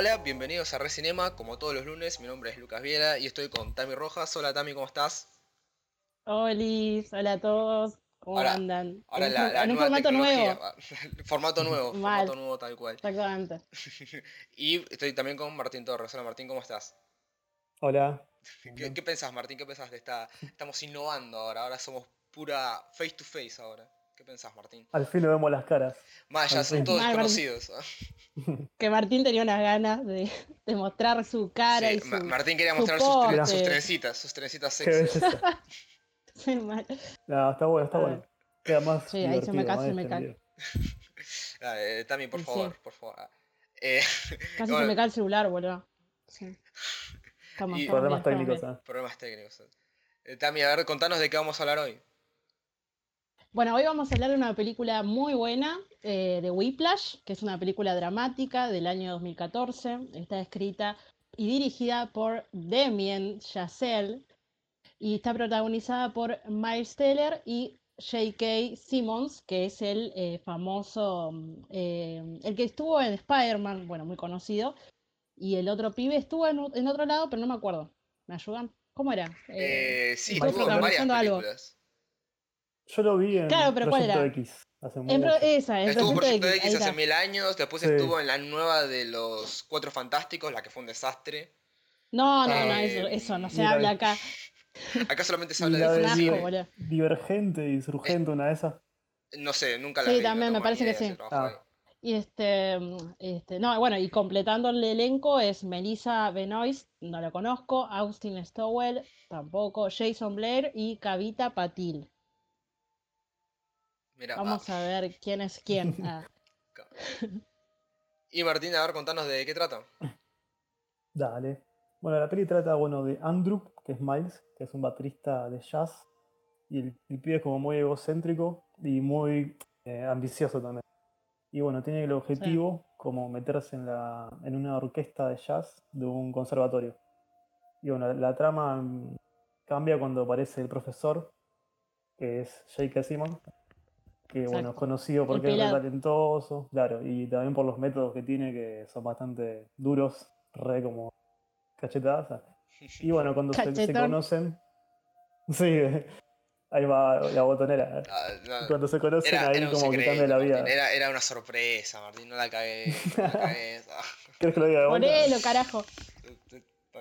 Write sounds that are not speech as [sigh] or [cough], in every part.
Hola, bienvenidos a Recinema, como todos los lunes, mi nombre es Lucas Viera y estoy con Tami Rojas. Hola Tami, ¿cómo estás? Hola, hola a todos, ¿cómo Ahora- andan? Ahora en, la, la en un nueva formato tecnología. nuevo, [laughs] formato nuevo, [laughs] Mal. formato nuevo tal cual. exactamente. [laughs] y estoy también con Martín Torres. Hola Martín, ¿cómo estás? Hola. ¿Qué, qué pensás Martín? ¿Qué pensás de esta... Estamos innovando ahora, ahora somos pura face to face ahora. ¿Qué pensás Martín? Al fin nos vemos las caras. Más, ya Al son fin. todos desconocidos. Que Martín tenía unas ganas de, de mostrar su cara Sí, y su... Ma- Martín quería su mostrar sus, tre- porte. sus trencitas, sus trencitas sexy. Sí, [laughs] [laughs] mal. No, está bueno, está bueno. Queda más Sí, ahí se me cae, se me cae. Tami, por Sí. favor, por favor. Eh, [laughs] Casi bueno, se me cae el celular, boludo. Sí. Estamos, Y- estamos Problemas técnicos. ¿eh? Problemas técnicos. Eh, Tami, a ver, contanos de qué vamos a hablar hoy. Bueno, hoy vamos a hablar de una película muy buena eh, de Whiplash, que es una película dramática del año 2014. Está escrita y dirigida por Damien Chazelle y está protagonizada por Miles Teller y J.K. Simmons, que es el eh, famoso, mm, eh, el que estuvo en Spider-Man, bueno, muy conocido, y el otro pibe estuvo en, otro lado, pero no me acuerdo. ¿Me ayudan? ¿Cómo era? Eh, sí, Estuvo en varias algo. Yo lo vi en Claro, pero ¿cuál Proyecto era? X. Hace en mucho. pro- esa, en Estuvo Proyecto Proyecto X, X hace mil años, después Sí. estuvo en la nueva de los Cuatro Fantásticos, la que fue un desastre. No, no, no, Eh, eso, eso no se habla acá. [laughs] Acá solamente se habla la de de asco. Divergente y Surgente, una de esas. No sé, nunca la Sí, vi. no también, me parece que sí. Ah. Y este, este, no, bueno, y completando el elenco es Melissa Benoist, no la conozco, Austin Stowell, tampoco, Jason Blair y Kavita Patil. Mira, Vamos ah, a ver quién es quién. [laughs] Ah, Y Martín, a ver, contanos de qué trata. Dale. Bueno, la peli trata, bueno, de Andrew, que es Miles, que es un baterista de jazz. Y el, el pibe es como muy egocéntrico y muy eh, ambicioso también. Y bueno, tiene el objetivo como meterse en, la, en una orquesta de jazz de un conservatorio. Y bueno, la, la trama mm, cambia cuando aparece el profesor, que es J.K. Simmons, que bueno, es conocido porque es talentoso, claro, y también por los métodos que tiene que son bastante duros, re como cachetadas. [laughs] Y bueno, cuando se, conocen, [laughs] sí, ahí va la botonera. Ah, no, Cuando se conocen Era, ahí era como que secreto, cambia la vida. Martín, Era, era una sorpresa, Martín, no la cagué. No la [laughs] cagué. Ah, ¿Quieres que lo diga de? Ponelo, carajo.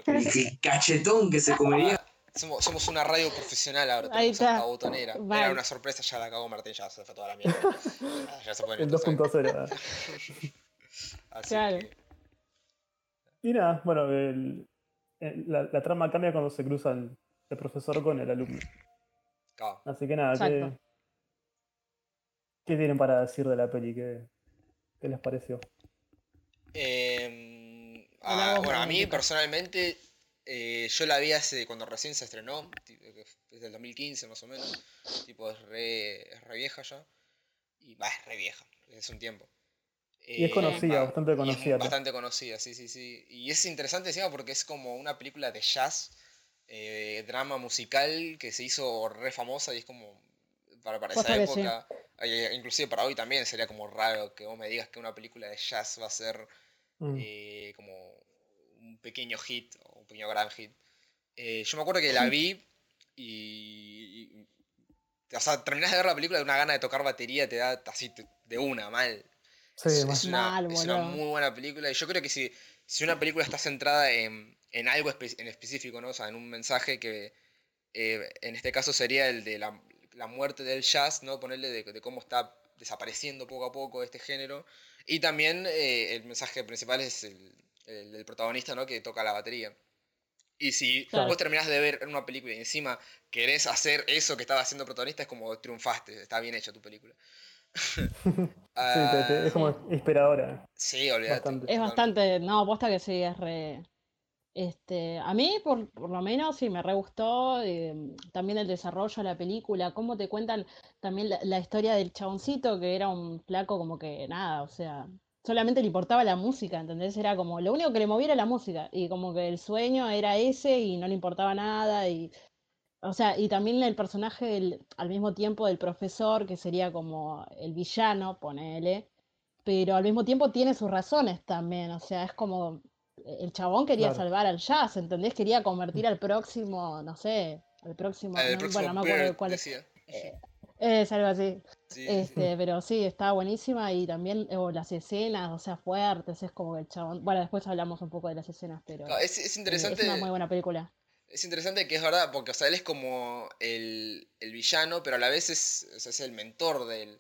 Qué cachetón que se comería. Somos, somos una radio profesional ahora, Ahí tenemos está. esta botonera. Era una sorpresa, ya la cagó Martín, ya se fue toda la mierda. Ya, [laughs] ya se puede El 2.0. Así Claro. que, Y nada, bueno, el- el- la, la trama cambia cuando se cruza el, el profesor con el alumno. claro. Así que nada, ¿qué, qué tienen para decir de la peli? ¿Qué, qué les pareció? Eh, Hola, ah, bueno, a mí personalmente, eh, yo la vi hace cuando recién se estrenó, es del 2015 más o menos, tipo es re, es re vieja ya, y va, es re vieja, es un tiempo. Y es Eh, conocida, va, bastante y es conocida. bastante conocida, sí, sí, sí. Y es interesante encima porque es como una película de jazz, eh, drama musical que se hizo re famosa y es como, para, para esa sí. época, eh, inclusive para hoy también sería como raro que vos me digas que una película de jazz va a ser Mm. eh, como un pequeño hit pequeño gran hit. Eh, yo me acuerdo que la vi y, y- O sea, terminás de ver la película de una gana de tocar batería, te da así te- de una, mal. Sí, es, una, Mal, es una muy buena película y yo creo que si, si una película está centrada en, en algo espe- en específico, ¿no? O sea, en un mensaje que eh, en este caso sería el de la, la muerte del jazz, ¿no? Ponerle de, de cómo está desapareciendo poco a poco este género. Y también eh, el mensaje principal es el, el del protagonista, ¿no? Que toca la batería. Y si Claro. vos terminás de ver una película y encima querés hacer eso que estaba haciendo el protagonista, es como triunfaste, está bien hecha tu película. [laughs] Sí, te- te- es como inspiradora. Sí, olvídate. Bastante. Es bastante, no, posta que sí, es re. Este, a mí, por, por lo menos, sí me re gustó. eh, también el desarrollo de la película, cómo te cuentan también la, la historia del chaboncito, que era un flaco como que nada, o sea, solamente le importaba la música, ¿entendés? Era como lo único que le moviera la música, y como que el sueño era ese y no le importaba nada, y. O sea, y también el personaje del- al mismo tiempo del profesor, que sería como el villano, ponele, pero al mismo tiempo tiene sus razones también, o sea, es como el chabón quería Claro. salvar al jazz, ¿entendés? Quería convertir al próximo, no sé, al próximo, Ah, no- próximo bueno, no me acuerdo cuál es. Eh, es algo así. Sí, sí, sí. Este, pero sí, estaba buenísima y también o las escenas, o sea, fuertes, es como que el chabón. Bueno, después hablamos un poco de las escenas, pero es, es eh, es interesante. una muy buena película. Es interesante que es verdad, porque o sea, él es como el, el villano, pero a la vez es, o sea, es el mentor de él.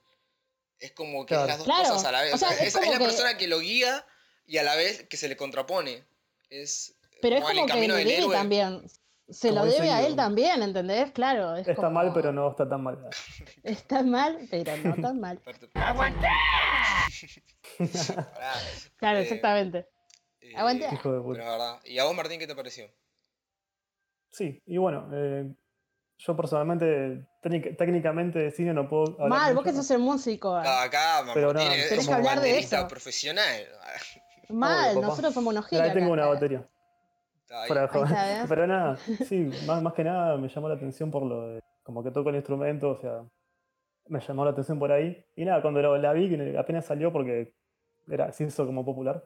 Es como que es Claro. las dos Claro, cosas a la vez. o sea, es es, es la que- persona que lo guía y a la vez que se le contrapone. Es Pero es como el como que camino le del héroe. también. Se lo debe a él también, ¿entendés? Claro, es Está mal, pero no está tan mal. [laughs] Está mal, pero no tan [laughs] mal. Pará, [laughs] Claro, Eh, exactamente. eh. Hijo de pero puta. verdad. ¿Y a vos, Martín, qué te pareció? Sí, y bueno, eh, yo personalmente, técnic- técnicamente de cine no puedo hablar Mal, vos que sos el músico. Acá, acá Pero Martín nada, es tenés que como hablar de eso. profesional. Mal, nosotros somos unos Pero giles. ahí tengo acá. una batería. Pero nada, [laughs] sí, más, más que nada me llamó la atención por lo de, como que toco el instrumento, o sea, me llamó la atención por ahí. Y nada, cuando lo- la vi, apenas salió porque era, se hizo como popular,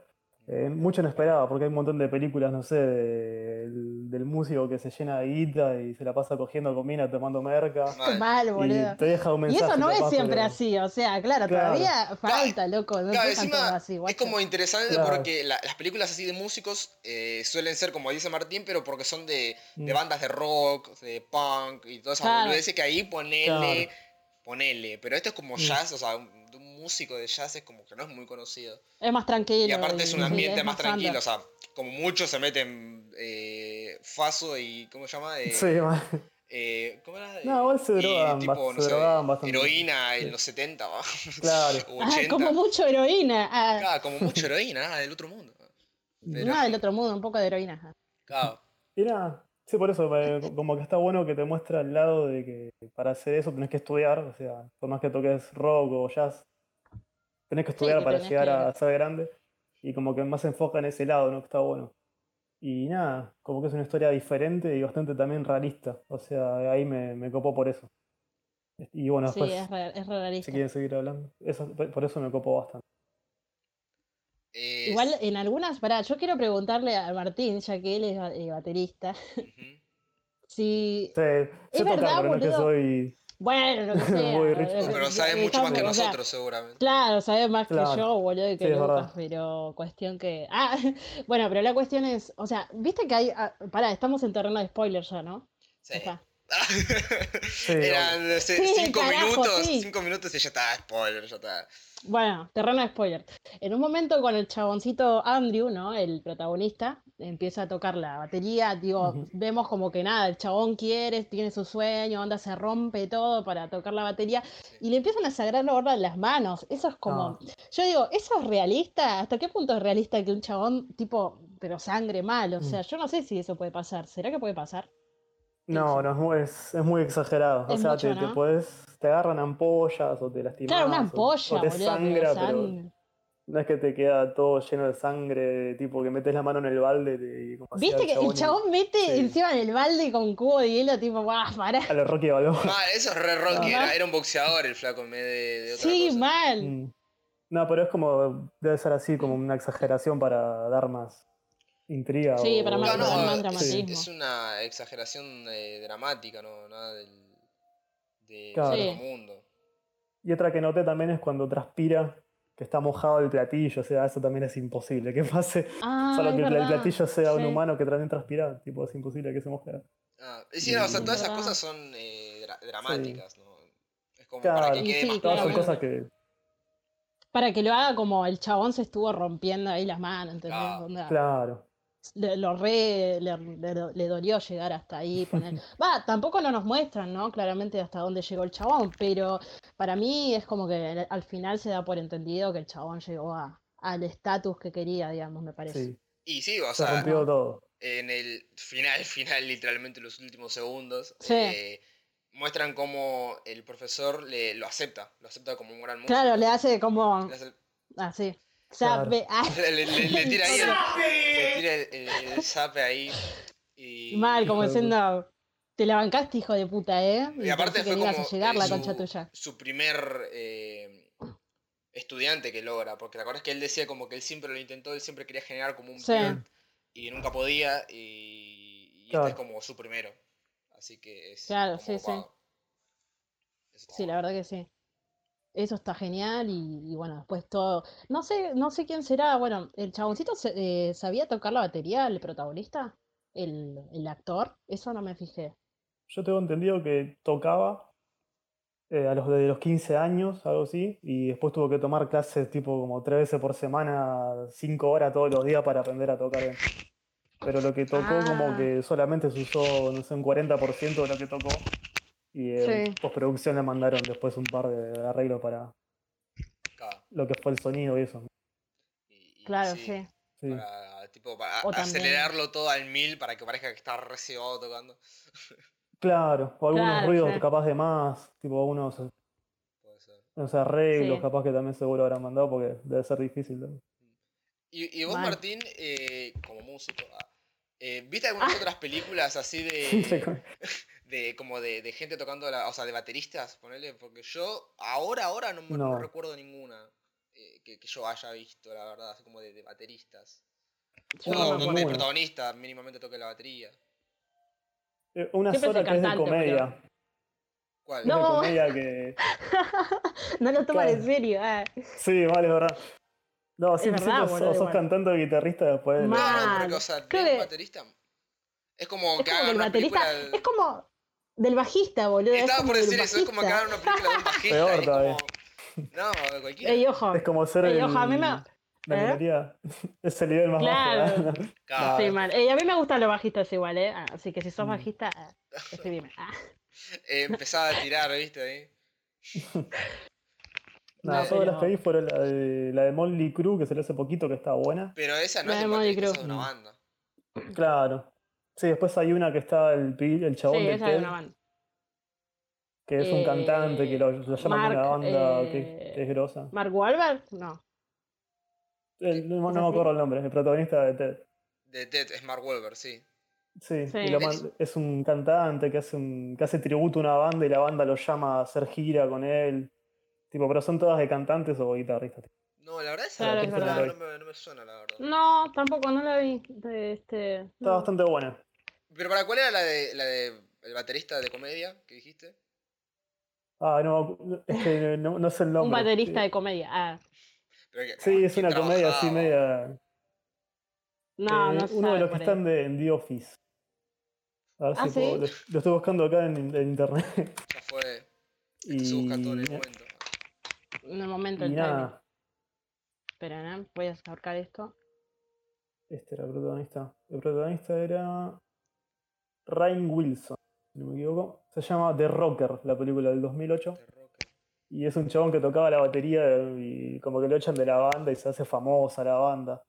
eh, mucho no esperaba, porque hay un montón de películas, no sé, del, del músico que se llena de guita y se la pasa cogiendo comida, tomando merca. Mal. Mal, Y boludo. te deja un Y mensaje. eso no es siempre pero- así, o sea, claro, Claro. todavía falta, loco, no Claro, dejan encima todo así, es como interesante Claro. porque la- las películas así de músicos eh, suelen ser, como dice Martín, pero porque son de, de Mm. bandas de rock, de punk y todas esas Claro. boludeces que ahí ponele, Claro. ponele. Pero esto es como Mm. jazz, o sea, de un músico de jazz es como que no es muy conocido. Es más tranquilo. Y aparte es un sí, ambiente es más tranquilo, o sea, como muchos se meten eh, Faso y, ¿cómo se llama? Eh, Sí, eh, ¿Cómo era? No, igual se Y drogaban tipo, bast- no se sé, bastante. heroína en Sí. los 70 o Claro. [laughs] o Ah, 80. como mucho heroína. Ah, Claro, como mucho heroína, nada del otro mundo. Pero- nada del otro mundo, un poco de heroína. Claro. Y nada, sí, por eso, eh, [laughs] como que está bueno que te muestra el lado de que para hacer eso tenés que estudiar, o sea, por más que toques rock o jazz, tenés que estudiar para llegar que- a ser grande, y como que más se enfoca en ese lado, ¿no? Que está bueno. Y nada, como que es una historia diferente y bastante también realista, o sea, ahí me, me copó por eso. Y bueno, Sí, después, es, re- es re realista. si quieren seguir hablando, eso, por eso me copó bastante. Eh, Igual en algunas, pará, yo quiero preguntarle a Martín, ya que él es eh, baterista, si... [laughs] Sí, sé tocar, verdad, pero no es que soy... Bueno, lo que [laughs] sea. Muy rich. eh, Pero sabe mucho más que estamos- o sea, nosotros, seguramente. Claro, sabe más que Claro. yo, boludo, y que Sí, es Lucas, verdad. pero cuestión que... Ah, [laughs] bueno, pero la cuestión es, o sea, viste que hay... ah, pará, estamos en terreno de spoiler ya, ¿no? Sí. Está. [laughs] Eran no sé, Sí, cinco carajo, minutos, sí. cinco minutos y ya está, spoiler, ya está. Bueno, terreno de spoiler. En un momento con el chaboncito Andrew, ¿no? El protagonista, empieza a tocar la batería, digo, vemos como que nada, el chabón quiere, tiene su sueño, onda, se rompe todo para tocar la batería y le empiezan a sagrar la borda en las manos. Eso es como, Ah. yo digo, ¿eso es realista? ¿Hasta qué punto es realista que un chabón tipo, pero sangre mal? O Mm. sea, yo no sé si eso puede pasar. ¿Será que puede pasar? No, no, es muy, es, es muy exagerado. O sea, mucho, te, puedes, te agarran ampollas o te lastimas. Claro, una o- ampolla, o te boludo, sangra, pero no es que te queda todo lleno de sangre, tipo que metes la mano en el balde te- y como hacía ¿Viste que el y- chabón mete sí. encima en el balde con cubo de hielo, tipo, guau, pará? A los Rocky Balboa. Mal, eso es re Rocky, era, era un boxeador el flaco en vez de, de otra Sí, cosa. mal. Mm. No, pero es como, debe ser así, como una exageración para dar más intriga. Sí, o- para No, más- no, para más es- dramatismo. es, una exageración eh, dramática, no, nada del, de, Claro. Sí. otro mundo. Y otra que noté también es cuando transpira, que está mojado el platillo, o sea, eso también es imposible que pase. Ah, Solo que el platillo sea un humano que también transpira, tipo, es imposible que se moje. Ah, y sí, no, o sea, todas esas cosas son eh, dra- dramáticas, ¿no? Es como Claro. para que quede sí, más Todas son cosas que, Para que lo haga como el chabón se estuvo rompiendo ahí las manos, ¿entendés? Claro. Le, lo re, le, le- le dolió llegar hasta ahí. poner- [laughs] Va, tampoco no nos muestran, ¿no? Claramente hasta dónde llegó el chabón, pero para mí es como que al- al final se da por entendido que el chabón llegó a, al estatus que quería, digamos, me parece. Sí, Y sí, o se sea, rompió todo. en el final, [laughs] final, literalmente los últimos segundos, Sí. eh, muestran cómo el profesor le, lo acepta, lo acepta como un gran músico. Claro, le hace como Le hace- así. Ah, [laughs] le, le- le- le tira ahí el, le tira el, el- el zape ahí. Y, mal, como diciendo, te la bancaste, hijo de puta, ¿eh? y aparte fue que como a llegar la su, concha tuya. su primer eh, estudiante que logra, porque te acuerdas que él decía como que él siempre lo intentó, él siempre quería generar como un Sí. plot y nunca podía y, y este es como su primero. Así que es Claro, como sí, sí. Sí, la verdad que sí. Eso está genial y, y bueno, después todo. No sé, no sé quién será. Bueno, el chaboncito se- eh, sabía tocar la batería, el protagonista, el, el actor. Eso no me fijé. Yo tengo entendido que tocaba eh, a los de los 15 años, algo así, y después tuvo que tomar clases tipo como tres veces por semana, cinco horas todos los días para aprender a tocar bien. Pero lo que tocó como Ah. que solamente se usó, no sé, un 40% de lo que tocó. Y en Sí. postproducción le mandaron después un par de arreglos para Claro. lo que fue el sonido y eso. Y- y Claro, sí. Para, tipo, para O también- acelerarlo todo al mil para que parezca que está recebado tocando. Claro, o algunos Claro, ruidos sí. capaz de más, tipo unos, Puede ser. unos arreglos Sí. capaz que también seguro habrán mandado porque debe ser difícil. también. Y, y vos. Martín, eh, como músico, ah, eh, ¿viste algunas Ah. otras películas así [laughs] Sí, de, con- de como de, de gente tocando, la, o sea, de bateristas, ponele? Porque yo ahora, ahora no, no No. recuerdo ninguna eh, que, que yo haya visto, la verdad, así como de, de bateristas. Yo no No, el protagonista mínimamente toque la batería. Eh, Una Siempre sola que es de comedia. ¿Cuál? Es de No. comedia que. [laughs] No lo toman en Claro. serio. ah. Sí, vale, es verdad. No, sí, verdad, sos, sos igual. cantante o guitarrista después. de- No, no, Mal. pero que, o sea, Creo ¿de un que- baterista? Es como Es que como el una baterista. película... Es como del bajista, boludo. es Estaba por decir eso, es como hagan una película de un [laughs] bajista. Peor todavía. como... No, de cualquiera. Ey, ojo. Es como ser Ey, el, ojo, a mí me- la ¿Eh? minoría. [laughs] Es el nivel más Claro. bajo. Claro. Sí, mal. A mí me gustan los bajistas igual, ¿eh? Ah, Así que si sos Mm. bajista, ah, escribime. [laughs] Ah. Eh, empezaba a tirar, ¿viste? Ahí. Nada, No, todas las que vi fueron la de, la de Molly Crew, que salió hace poquito, que estaba buena. Pero esa no La es de esa Crue. es una banda. Claro. Sí, después hay una que está el, el chabón Sí, de esa es TED, una banda. que es un Eh, cantante que lo, lo llaman de una banda que, eh, que es grosa. ¿Mark Wahlberg? No. El- no, ¿Es no me acuerdo el nombre, el protagonista de TED. De Ted, es Mark Wahlberg, sí. Sí, Sí. y lo Es- un cantante que hace, un, que hace tributo a una banda y la banda lo llama a hacer gira con él. Tipo, pero son todas de cantantes o guitarristas. No, la verdad es verdad. no, me, no me suena, la verdad. No, tampoco, no la vi. De este, Está no. bastante buena. Pero para cuál era la de la de el baterista de comedia que dijiste? Ah, no, es que no, no sé el nombre. Un baterista de comedia. Ah, que- Sí, es ¿quién una comedia así media. no, eh, no uno de los que están de, en The Office. A ver Ah, si puedo- lo, lo estoy buscando acá en, en internet. Ya fue. Y, Se busca todo en el momento. En el momento timing. nada, Espera, ¿eh? voy a sacar esto. este era el protagonista. El protagonista era Ryan Wilson, si no me equivoco. Se llama The Rocker, la película del 2008. De rock. Y es un chabón que tocaba la batería y como que lo echan de la banda y se hace famosa la banda.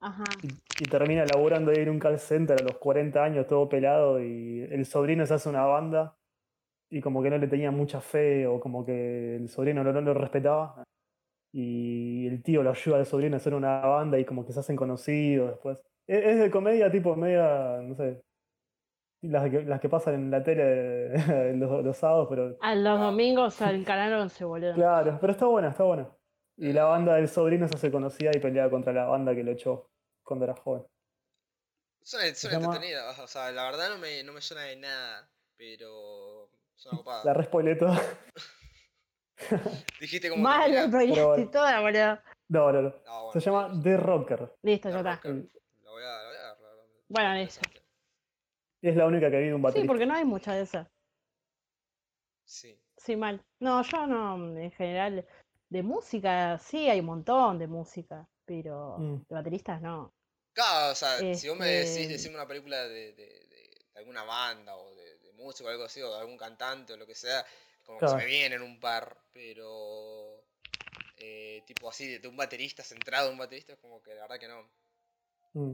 Ajá. Y, y termina laburando ahí en un call center a los 40 años, todo pelado, y el sobrino se hace una banda y como que no le tenía mucha fe o como que el sobrino no, no lo respetaba. Y el tío lo ayuda al sobrino a hacer una banda y como que se hacen conocidos después. Es, es de comedia tipo media, no sé, las que, las que pasan en la tele [laughs] los, los sábados, pero A los Ah. domingos al canal 11, boludo. claro, pero está buena, está buena. Y la banda del sobrino se hace conocida y pelea contra la banda que lo echó cuando era joven. Suena, suena Se llama- entretenida, o sea, la verdad no me, no me suena de nada, pero suena [laughs] copada. La respoilé toda. Dijiste como Mal, la bueno. toda, boludo. No, no, no. Ah, bueno, Se llama The Rocker. Listo, The ya está. La voy a, la voy a verdad. Bueno, listo. Es la única que vi de un Sí, baterista. porque no hay muchas de esas. Sí. Sí, mal. No, yo no, en general, de música, sí, hay un montón de música, pero Mm. de bateristas no. Claro, o sea, si vos me decís, Este- decime una película de, de, de- de alguna banda o de, de música o algo así, o de algún cantante o lo que sea, como que se me vienen un par, pero eh, tipo así, de, de un baterista, centrado en un baterista, es como que la verdad que no. Mm.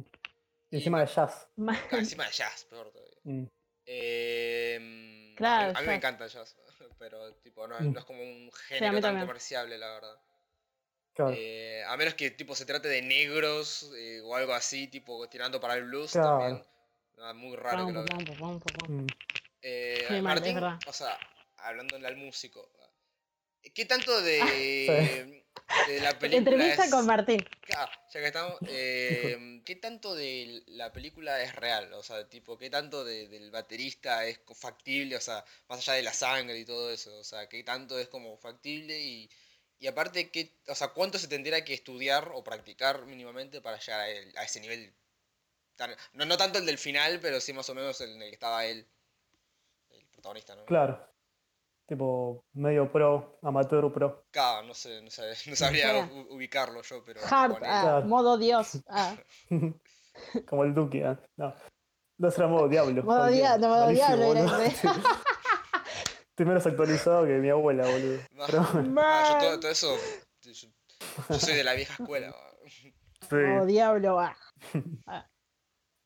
Y encima de jazz. [laughs] Encima de jazz, peor todavía. Mm. Eh, Claro, a mí, a mí jazz. me encanta el jazz, [laughs] pero tipo, no, Mm. no es como un género tan también. comerciable, la verdad. Claro. Eh, a menos que tipo se trate de negros eh, o algo así, tipo tirando para el blues Claro. también. No, muy raro que Pum, lo pum, vea. pum, pum, pum, pum. Mm. Eh, Sí, Martín, verdad. o sea, hablándole al músico, ¿qué tanto [laughs] de, sí. De la [laughs] película Entrevista es- con Martín. Ah, ya que estamos, eh, ¿qué tanto de la película es real? O sea, tipo, ¿qué tanto de- del baterista es factible? O sea, más allá de la sangre y todo eso, o sea, ¿qué tanto es como factible? Y, y aparte, ¿qué, o sea, ¿cuánto se tendría que estudiar o practicar mínimamente para llegar a, el- a ese nivel? tan- no, no tanto el del final, pero sí más o menos el en el que estaba él, el protagonista, ¿no? Claro. Tipo, medio pro, amateur pro. Claro, no sé, no, sab- no sabría ubicarlo yo, pero... Hard, ah, Claro. modo Dios. ah. [laughs] Como el Duque. ah, No. No será modo diablo. Modo dia- no, modo diablo era boludo. ese. [laughs] Estoy menos actualizado que mi abuela, boludo. Pero, Ah, yo todo, todo eso. Yo, yo soy de la vieja escuela. sí. Modo diablo. ah. [laughs]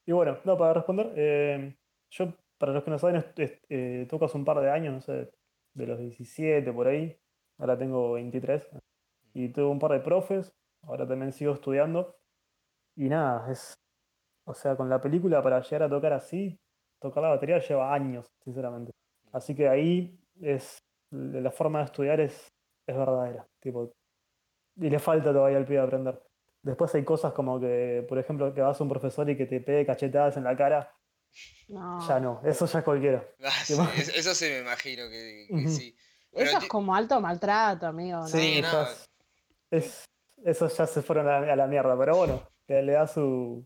Y bueno, no, para responder, eh, yo, para los que no saben, eh, toco hace un par de años, no sé, de los 17 por ahí, ahora tengo 23, y tuve un par de profes, ahora también sigo estudiando, y nada, es, o sea, con la película para llegar a tocar así, tocar la batería lleva años, sinceramente. Así que ahí es, la forma de estudiar es, es verdadera, tipo, y le falta todavía al pibe aprender. Después hay cosas como que, por ejemplo, que vas a un profesor y que te pegue cachetadas en la cara, No. ya no, eso ya es cualquiera. Ah, [laughs] sí, eso sí me imagino que, sí. Pero Eso es como alto maltrato, amigo. ¿no? Sí, no. es- es, esos ya se fueron a, a la mierda, pero bueno, le, le da su.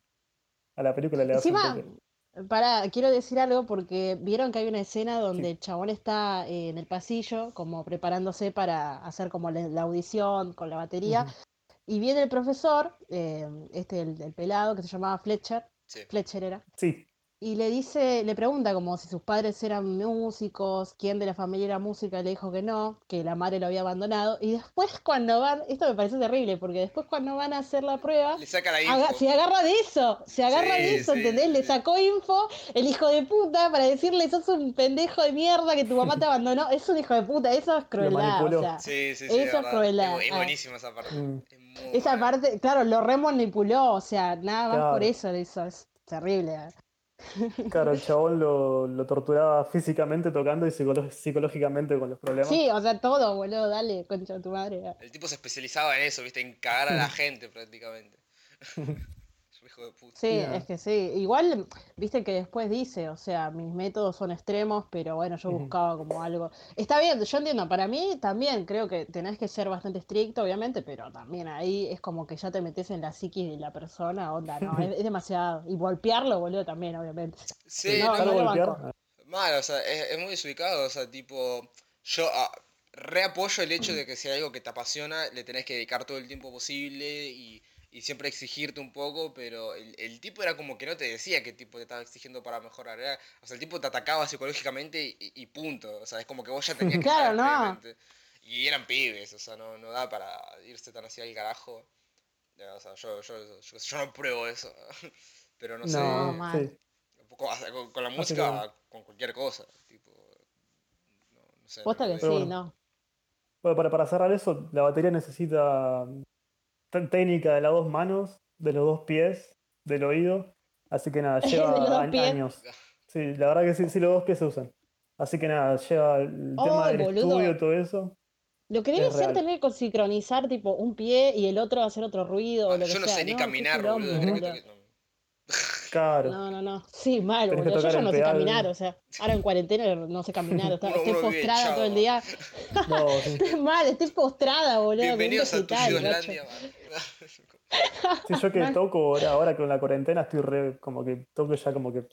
A la película le da su Encima, quiero decir algo porque vieron que hay una escena donde el chabón está eh, en el pasillo, como preparándose para hacer como la, la audición con la batería, y viene el profesor, eh, este, el, el pelado que se llamaba Fletcher, sí. Fletcher era, Sí, y le dice, le pregunta como si sus padres eran músicos, quién de la familia era música, le dijo que no, que la madre lo había abandonado, y después cuando van, esto me parece terrible, porque después cuando van a hacer la prueba, Le saca la Aga- info. se agarra de eso, se agarra de eso, sí, ¿entendés? Le sacó info el hijo de puta para decirle sos un pendejo de mierda que tu mamá te abandonó. [laughs] Es un hijo de puta, eso es crueldad. O manipuló. sea, Sí, sí, sí. Eso es crueldad, Es, ah. buenísima esa parte. Mm. Es muy esa buena. parte, claro, lo remanipuló, o sea, nada más por eso, eso es terrible. eh. Claro, el chabón lo, lo torturaba físicamente tocando y psicológicamente con los problemas. Sí, o sea, todo, boludo, dale, concha tu madre. El tipo se especializaba en eso, ¿viste? En cagar a la [laughs] gente prácticamente. Hijo de puta. Sí, es que sí. Igual, viste que después dice, o sea, mis métodos son extremos, pero bueno, yo buscaba como algo. Está bien, yo entiendo, para mí también creo que tenés que ser bastante estricto, obviamente, pero también ahí es como que ya te metes en la psiquis de la persona, onda, no, es, es demasiado. Y golpearlo, boludo, tambiy obviamente. Sí, no, no, no lo golpear, banco. Mal, o sea, es, es muy desubicado, o sea, tipo, yo ah, reapoyo el hecho de que si hay algo que te apasiona, le tenés que dedicar todo el tiempo posible y, y siempre exigirte un poco, pero el, el tipo era como que no te decía qué tipo te estaba exigiendo para mejorar, era, o sea, el tipo te atacaba psicológicamente y, y punto, o sea, es como que vos ya tenías [laughs] que Claro, no. Y eran pibes, o sea, no, no da para irse tan así al carajo. Ya, O sea, yo, yo, yo, yo no pruebo eso, [laughs] pero no, sé. No, mal. Con, con- con la música, con cualquier cosa. Tipo, no, no sé. Posta no- que sí, bueno. ¿no? Bueno, para, para cerrar eso, la batería necesita técnica de las dos manos, de los dos pies, del oído. Así que nada, [laughs] lleva años. Sí, la verdad que sí, sí, los dos pies se usan. Así que nada, lleva el Oh, tema del boludo. estudio, todo eso. Lo que debe Es ser real. tener que sincronizar tipo un pie y el otro hacer otro ruido o Ah, que yo no sea. sé ni caminar, boludo. ¿querés que boludo. [laughs] No. Claro. No, no, no. Sí, mal, boludo. Yo ya no sé caminar, o sea, ahora en cuarentena no sé caminar, o sea, Uno- estoy vive postrada todo el día. [laughs] No, sí. Estoy mal, estoy postrada, boludo. Bienvenidos a tu macho. Sí, yo que [laughs] toco ahora, ahora con la cuarentena estoy re, como que toco ya como que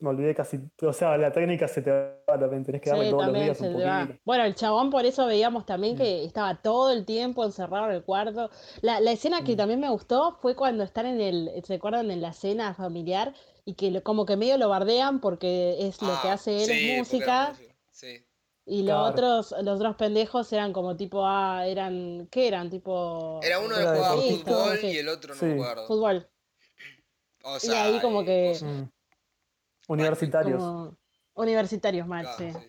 me olvidé casi, o sea, la técnica se te va también, tenés que darle Sí, todos los días un poquito. Bueno, el chabón por eso veíamos también Mm. que estaba todo el tiempo encerrado en el cuarto. La, la escena que Mm. también me gustó fue cuando están en el, ¿se acuerdan? En la cena familiar y que lo- como que medio lo bardean porque es lo que Ah, hace él sí, es música. Sí. y los Claro. otros, los otros pendejos eran como tipo, ah, eran, ¿qué eran? Tipo Era uno que jugaba fútbol Sí. y el otro no Sí. me acuerdo. fútbol. O Y sea, ahí como eh, que-. Mm. Universitarios. Como universitarios mal, Claro, sí.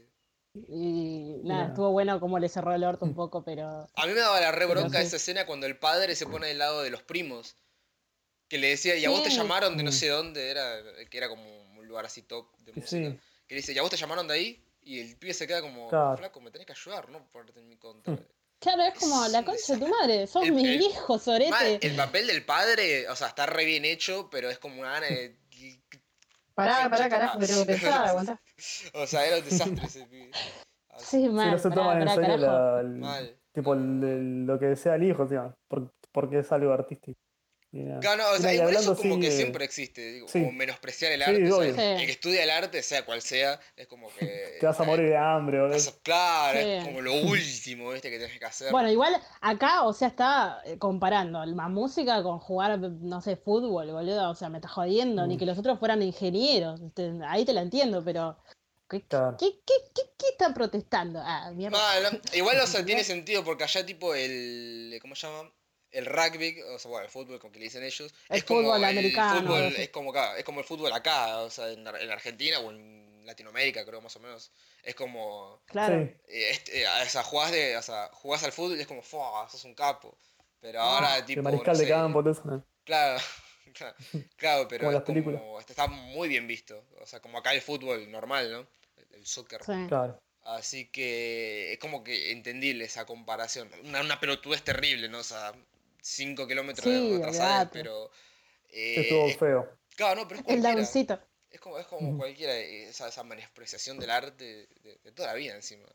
sí. Y nada, estuvo bueno como le cerró el orto un poco, pero... A mí me daba la re bronca sí. esa escena cuando el padre se pone del lado de los primos. Que le decía, y a vos te llamaron de no Mm. sé dónde, era, que era como un lugar así top de música. Sí. Que le dice, ¿y a vos te llamaron de ahí? Y el pibe se queda como, Claro. flaco, me tenés que ayudar, ¿no? Ponerte en mi contra. Claro, es como la concha de tu madre, sos el- mi el- hijo, sorete. el papel del padre, o sea, está re bien hecho, pero es como una gana de. Pará, pará, carajo, tengo que pensar, aguantá. O sea, era un desastre ese pibe. [laughs] Sí, Si mal, no se pará, toman en pará, serio carajo. la- el- Mal. tipo el- el- lo que desea el hijo, tío, por- porque es algo artístico. Y nada. Claro, no, o sea, Mira, igual eso hablando como que siempre existe, digo, Sí. como menospreciar el Sí, arte. o sea, el, Sí. el que estudia el arte, sea cual sea, es como que. [laughs] Te vas a morir de hambre, boludo. Eso, claro, Sí. es como lo último, ¿viste? Que tienes que hacer. Bueno, igual acá, o sea, está eh, comparando la música con jugar, no sé, fútbol, boludo. O sea, me está jodiendo, ni Mm. que los otros fueran ingenieros. este, Ahí te la entiendo, pero. ¿Qué, Claro. qué, qué, qué, qué están protestando? Ah, mierda. Ah, no, igual, o sea, tiene [laughs] sentido porque allá, tipo, el. ¿Cómo se llama? El rugby, o sea, bueno, el fútbol, como que le dicen ellos. El es como fútbol el americano, fútbol- es, como, acá, es como el fútbol acá, o sea, en, Ar- en Argentina o en Latinoamérica, creo, más o menos. Es como. Claro. Eh, este, eh, o sea, jugás, de, o sea, jugás al fútbol y es como, ¡fua! sos un capo. Pero ahora, tipo. el mariscal no de sé, campo, todo eso. ¿no? Claro, [laughs] claro, claro, pero Como es las películas. como- está muy bien visto. O sea, como acá el fútbol normal, ¿no? El, el soccer. Sí. Claro. Así que es como que entendible esa comparación. Una, una pelotudez terrible, ¿no? O sea, 5 kilómetros Sí, olvidate. pero. Eh, estuvo es- feo. claro, no, pero es El downcito. Es como, es como Ujú. cualquiera, esa, esa menospreciación del arte de, de toda la vida encima.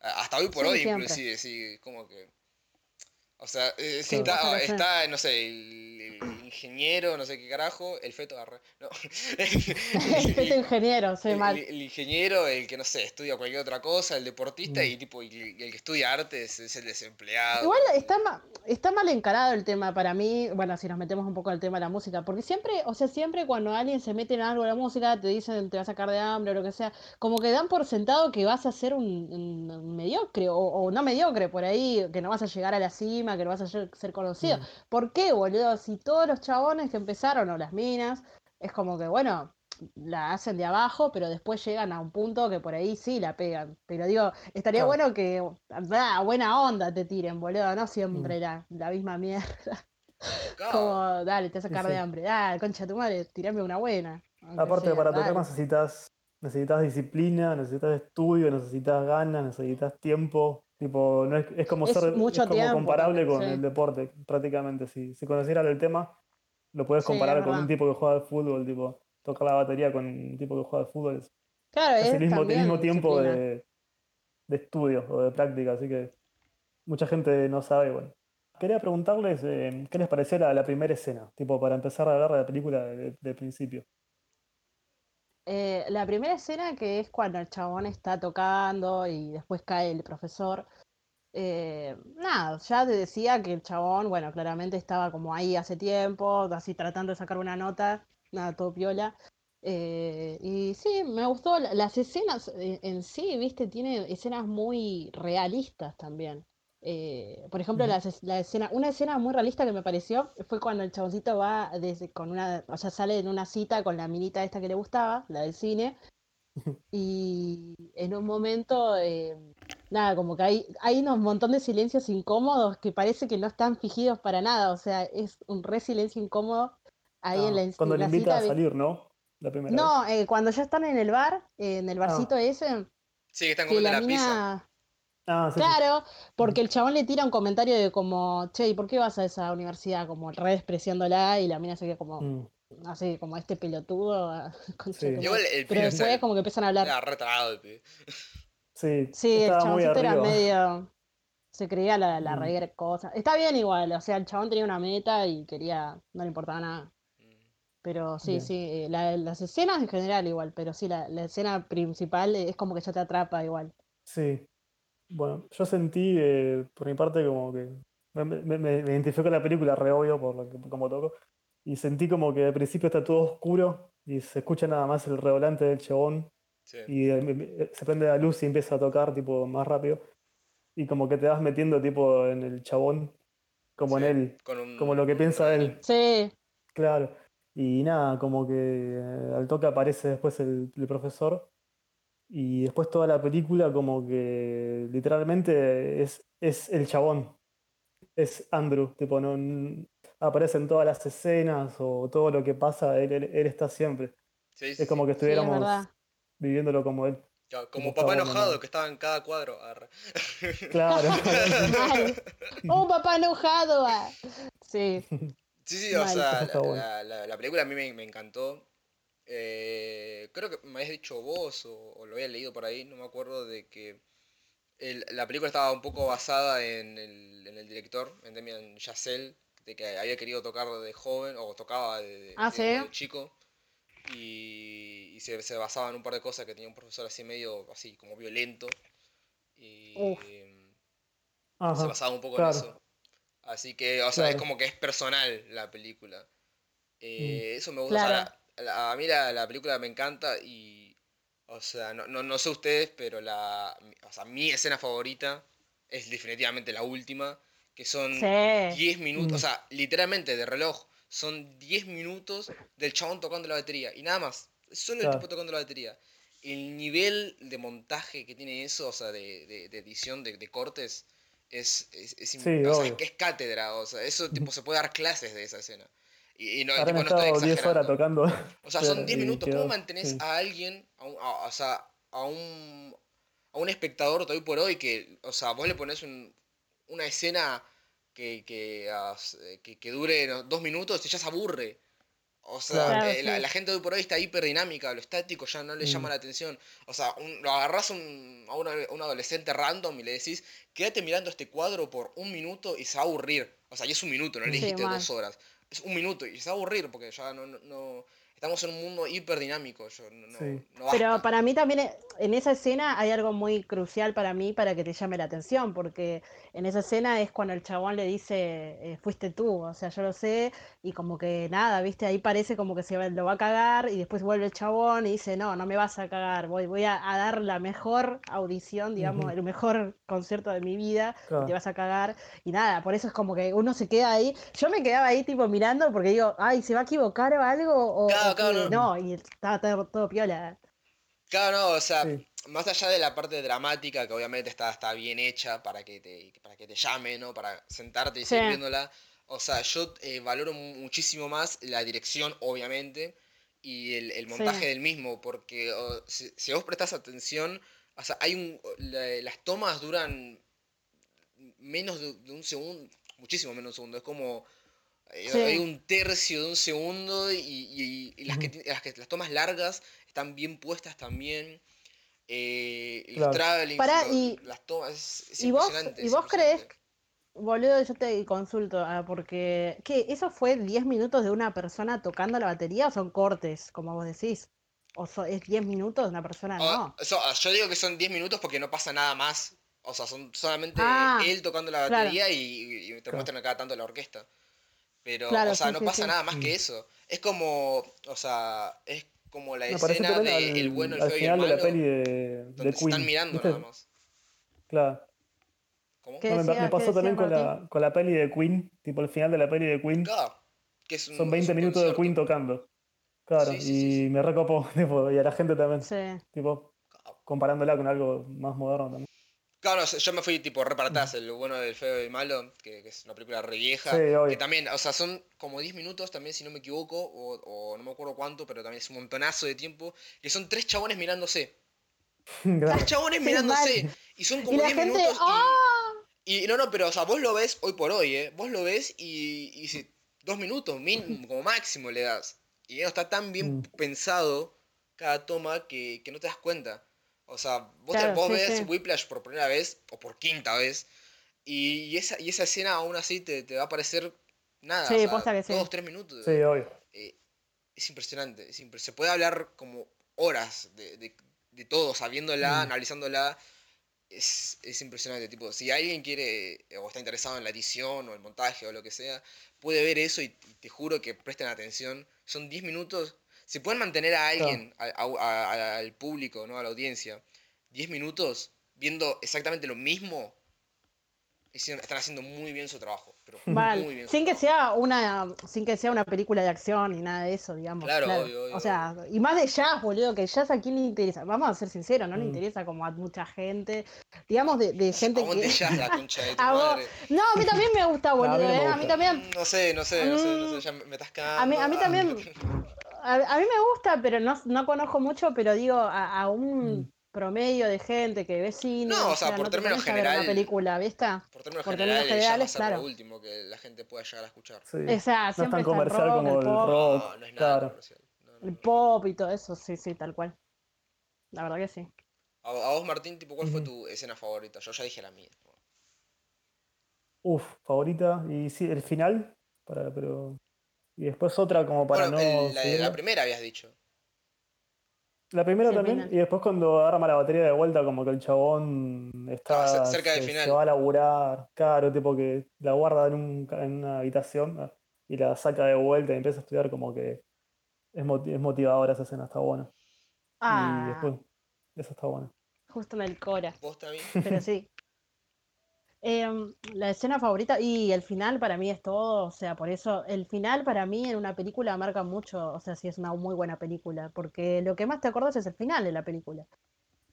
Hasta hoy por Sí, hoy, siempre. inclusive, sí, como que. O sea, eh, si Sí, está, está, no sé, el, el ingeniero, no sé qué carajo, el feto agarré. No. [laughs] [laughs] El feto ingeniero, soy el, mal. el- el ingeniero, el que no sé, estudia cualquier otra cosa, el deportista Mm. y tipo y, y el que estudia arte es, el desempleado. Igual está, ma- está mal encarado el tema para mí, bueno, si nos metemos un poco al tema de la música, porque siempre, o sea, siempre cuando alguien se mete en algo de la música, te dicen te va a sacar de hambre o lo que sea, como que dan por sentado que vas a ser un, un- un mediocre, o, o no mediocre por ahí, que no vas a llegar a la cima, que no vas a ser ser conocido. Mm. ¿Por qué, boludo? Si todos los chabones que empezaron, o las minas, es como que, bueno, la hacen de abajo, pero después llegan a un punto que por ahí sí la pegan. Pero digo, estaría Claro. bueno que ah, buena onda te tiren, boludo, no Mm. siempre la, la misma mierda. [laughs] Claro. Como, dale, te vas a Sí, sacar de hambre. Dale, concha de tu madre, tirame una buena. Aparte, sea, para dale. tocar necesitas, necesitas disciplina, necesitas estudio, necesitas ganas, necesitas tiempo. Tipo, no es, es como Es ser mucho es como tiempo comparable con sí. el deporte, prácticamente. Si, si conocieras el tema, lo puedes comparar con un tipo que juega al fútbol, tipo, tocar la batería con un tipo que juega al fútbol. Es, Claro, es el mismo, el mismo tiempo de, de estudio o de práctica, así que mucha gente no sabe, bueno. Quería preguntarles eh, qué les pareció la, la primera escena, tipo, para empezar a ver la película de, de principio. Eh, la primera escena que es cuando el chabón está tocando y después cae el profesor. Eh, nada, ya te decía que el chabón, bueno, claramente estaba como ahí hace tiempo, así tratando de sacar una nota, nada, todo piola. eh, y sí, me gustó la- las escenas eh, en sí, viste, tiene escenas muy realistas también. Eh, por ejemplo, la, es- la escena, una escena muy realista que me pareció fue cuando el chaboncito va desde, con una, o sea, sale en una cita con la minita esta que le gustaba, la del cine, y en un momento, eh, nada, como que hay, hay un montón de silencios incómodos que parece que no están fingidos para nada, o sea, es un re silencio incómodo ahí en Ah, la, cuando en le la invita cita. a salir, ¿no? La primera vez. No, eh, cuando ya están en el bar, eh, en el barcito ese, Sí, que están que comiendo la la pizza. Ah, sí, sí. Claro, porque el chabón le tira un comentario de como, che, ¿y por qué vas a esa universidad? Como re despreciándola y la mina se queda como, Mm, así, como este pelotudo. [laughs] ah, de Sí. Igual el Pero pibe, o sea, después como que empiezan a hablar. Era el pibe. Sí, Sí, el chaboncito era medio. Se creía la, la Mm. re cosa. Está bien igual, o sea, el chabón tenía una meta y quería. No le importaba nada. Pero sí, Bien. sí, eh, la- las escenas en general igual, pero sí, la, la escena principal es como que ya te atrapa igual. Sí. Bueno, yo sentí, eh, por mi parte, como que me, me, me- identifico con la película, re obvio, por lo que, como toco, y sentí como que al principio está todo oscuro y se escucha nada más el revolante del chabón Sí. y eh, me- se prende la luz y empieza a tocar tipo más rápido y como que te vas metiendo tipo en el chabón, como Sí, en él, con un- como lo que piensa él. Sí, Claro. Y nada, como que eh, al toque aparece después el, el profesor. Y después toda la película como que literalmente es, es el chabón. Es Andrew. Tipo, no, n- aparece en todas las escenas o todo lo que pasa, él, él- él está siempre. Sí, sí, Es como que sí. sí, es estuviéramos. Viviéndolo como él. Como Tipo, papá enojado ¿no? que estaba en cada cuadro. arre. Claro. [laughs] ¡Oh, papá enojado! ah. Sí, Sí, sí, o Mal. sea, la, bueno. la- la- la película a mí me, me encantó. Eh, creo que me habías dicho vos o, o lo había leído por ahí, no me acuerdo de que el- la película estaba un poco basada en el, en el director, en Damien Chazelle, de que había querido tocar de joven, o tocaba de, de- Ah, de- ¿sí? de chico, y, y se, se basaba en un par de cosas que tenía un profesor así medio, así como violento, y se basaba un poco claro. en eso. Así que, o sea, es como que es personal la película. Eh, eso me gusta. Claro. o sea, la- a mí la, la película me encanta y, o sea, no, no, no sé ustedes, pero la, o sea, mi escena favorita es definitivamente la última, que son sí. 10 minutos, Mm. o sea, literalmente de reloj, son 10 minutos del chabón tocando la batería y nada más, es solo el tipo tocando la batería. El nivel de montaje que tiene eso, o sea, de, de- de edición, de, de cortes, es, es, es, Sí, o sea, obvio. es cátedra, o sea, eso tipo se puede dar clases de esa escena. Y, y no, tipo, no estoy estado 10 horas tocando. O sea, son Claro, 10 y minutos. ¿Cómo mantenés sí. a alguien, a un, a- o sea, a un, a un espectador hoy por hoy que, o sea, vos le pones un- una escena que, eh, que, que dure dos minutos y ya se aburre? O sea, Claro, eh, la, sí. la gente hoy por hoy está hiperdinamica, lo estático ya no le llama Mm. la atención. O sea, un- lo agarrás un- a una- un adolescente random y le decís, quédate mirando este cuadro por un minuto y se va a aburrir. O sea, y es un minuto, no le dijiste dos horas. Es un minuto y se va a aburrir porque ya no, no, no- estamos en un mundo hiperdinámico. Yo, no, no, Sí. no Pero para mí también en esa escena hay algo muy crucial para mí para que te llame la atención, porque en esa escena es cuando el chabón le dice, eh, fuiste tú, o sea, yo lo sé, y como que nada, viste, ahí parece como que se va- lo va a cagar, y después vuelve el chabón y dice, no, no me vas a cagar, voy, voy a, a dar la mejor audición, digamos, el mejor concierto de mi vida, y te vas a cagar, y nada, por eso es como que uno se queda ahí, yo me quedaba ahí tipo mirando porque digo, ay, ¿se va a equivocar o algo? O, Claro, o claro, qué?". no. no, y estaba todo, todo piola. Claro, no, o sea, Sí. más allá de la parte dramática, que obviamente está, está bien hecha para que te, para que te llame, ¿no? Para sentarte y seguir Sí. viéndola. O sea, yo eh, valoro mu- muchísimo más la dirección, obviamente, y el, el montaje Sí. del mismo, porque o, si, si vos prestás atención, o sea, hay un, la- las tomas duran menos de, de un segundo, muchísimo menos de un segundo, es como... eh, Sí. Hay un tercio de un segundo y, y- y las, que, las, que, las tomas largas están bien puestas también. Eh, los Claro. travelings, Pará, lo- y- las tomas, es, es y vos- impresionante, y es vos creés impresionante. Boludo, yo te consulto, ah, porque ¿qué? ¿Eso fue 10 minutos de una persona tocando la batería o son cortes, como vos decís? ¿O so- es 10 minutos de una persona? O- No. so- yo digo que son 10 minutos porque no pasa nada más. O sea, son solamente Ah, él tocando la claro. batería y, y te Claro. muestran cada tanto la orquesta. Pero, Claro, o sea, sí, no sí, pasa sí. nada más que Mm. eso. Es como, o sea, es como la escena de al, El bueno, el feo y el final de la malo, peli de, de donde se Queen. están mirando ¿viste? nada más. Claro. ¿Cómo? ¿Qué No, me, decía- me qué pasó decía también con la, con la peli de Queen, tipo el final de la peli de Queen. Claro, que es un- Son es 20 un minutos de. Queen tocando. Claro, Sí, sí, y sí, sí. me recopó, [laughs] tipo, y a la gente también. Sí. Tipo, comparándola con algo más moderno también. Claro, yo me fui tipo repartás, el bueno, el feo y el malo, que, que es una película re vieja. Sí, obvio. que también, o sea, son como 10 minutos también, si no me equivoco, o, o no me acuerdo cuánto, pero también es un montonazo de tiempo, que son tres chabones mirándose. [laughs] Claro. Tres chabones Sí, mirándose. mal. Y son Y como la 10 gente, minutos. y- ¡ah! Y, no, no, pero, o sea, vos lo ves hoy por hoy, ¿eh? Vos lo ves y, y si dos minutos, mínimo, [laughs] como máximo le das. Y no está tan bien Mm. pensado cada toma que, que no te das cuenta. O sea, vos, te- Claro, vos sí, ves sí. Whiplash por primera vez, o por quinta vez, y, y esa, y esa escena aún así te, te va a parecer nada. Sí, o sea, que sí. Dos, tres minutos. Sí, obvio. Eh, es impresionante, es impre- se puede hablar como horas de, de, de todo, sabiéndola, Mm. analizándola. Es, es impresionante, tipo, si alguien quiere eh, o está interesado en la edición o el montaje o lo que sea, puede ver eso y, y te juro que presten atención. Son 10 minutos. Si pueden mantener a alguien, a- a- a- al público, ¿no? a la audiencia, 10 minutos viendo exactamente lo mismo, están haciendo muy bien su trabajo. Pero Mal. muy bien su Sin que trabajo. sea una, sin que sea una película de acción ni nada de eso, digamos. Claro, obvio, obvio, O sea, y más de jazz, boludo, que jazz a quién le interesa. Vamos a ser sinceros, no le Mm. interesa como a mucha gente. Digamos de, de gente Aguante que. jazz, la concha de [laughs] tu A vos-. No, a mí también me gusta, boludo, [laughs] a mí no me eh, A mí también. No sé, no sé, no sé, no Mm. sé, ya me me estás cagando. A mí, a mí Ah. también. [laughs] A, a mí me gusta, pero no, no conozco mucho, pero digo, a, a un Mm. promedio de gente que ve cine. No, o sea, por no términos pones a ver una general- película, ¿viste? Por términos Por términos generales, generales, claro. lo último que la gente pueda llegar a escuchar. Sí. O sea, no es tan comercial el rock, como el el pop, rock. No, no es nada claro. comercial. No, no, el pop y todo eso, sí, sí, tal cual. La verdad que sí. A, a vos, Martín, tipo, ¿cuál fue tu escena favorita? Yo ya dije la mía. Uf, favorita. Y sí, el final. Para, pero. Y después otra como para bueno, no. el- la, la primera habías dicho. La primera también, final. y después cuando arma la batería de vuelta, como que el chabón está Ah, ce- cerca del se, final. se va a laburar, claro, tipo que la guarda en, un, en una habitación ah, y la saca de vuelta y empieza a estudiar, como que es, moti- es motivadora esa escena, está buena. Y Ah, después, eso está bueno. justo en el Cora. ¿Vos también? Pero sí. Em, la escena favorita y el final para mí es todo, o sea, por eso el final para mí en una película marca mucho, o sea, si es una muy buena película, porque lo que más te acuerdas es el final de la película.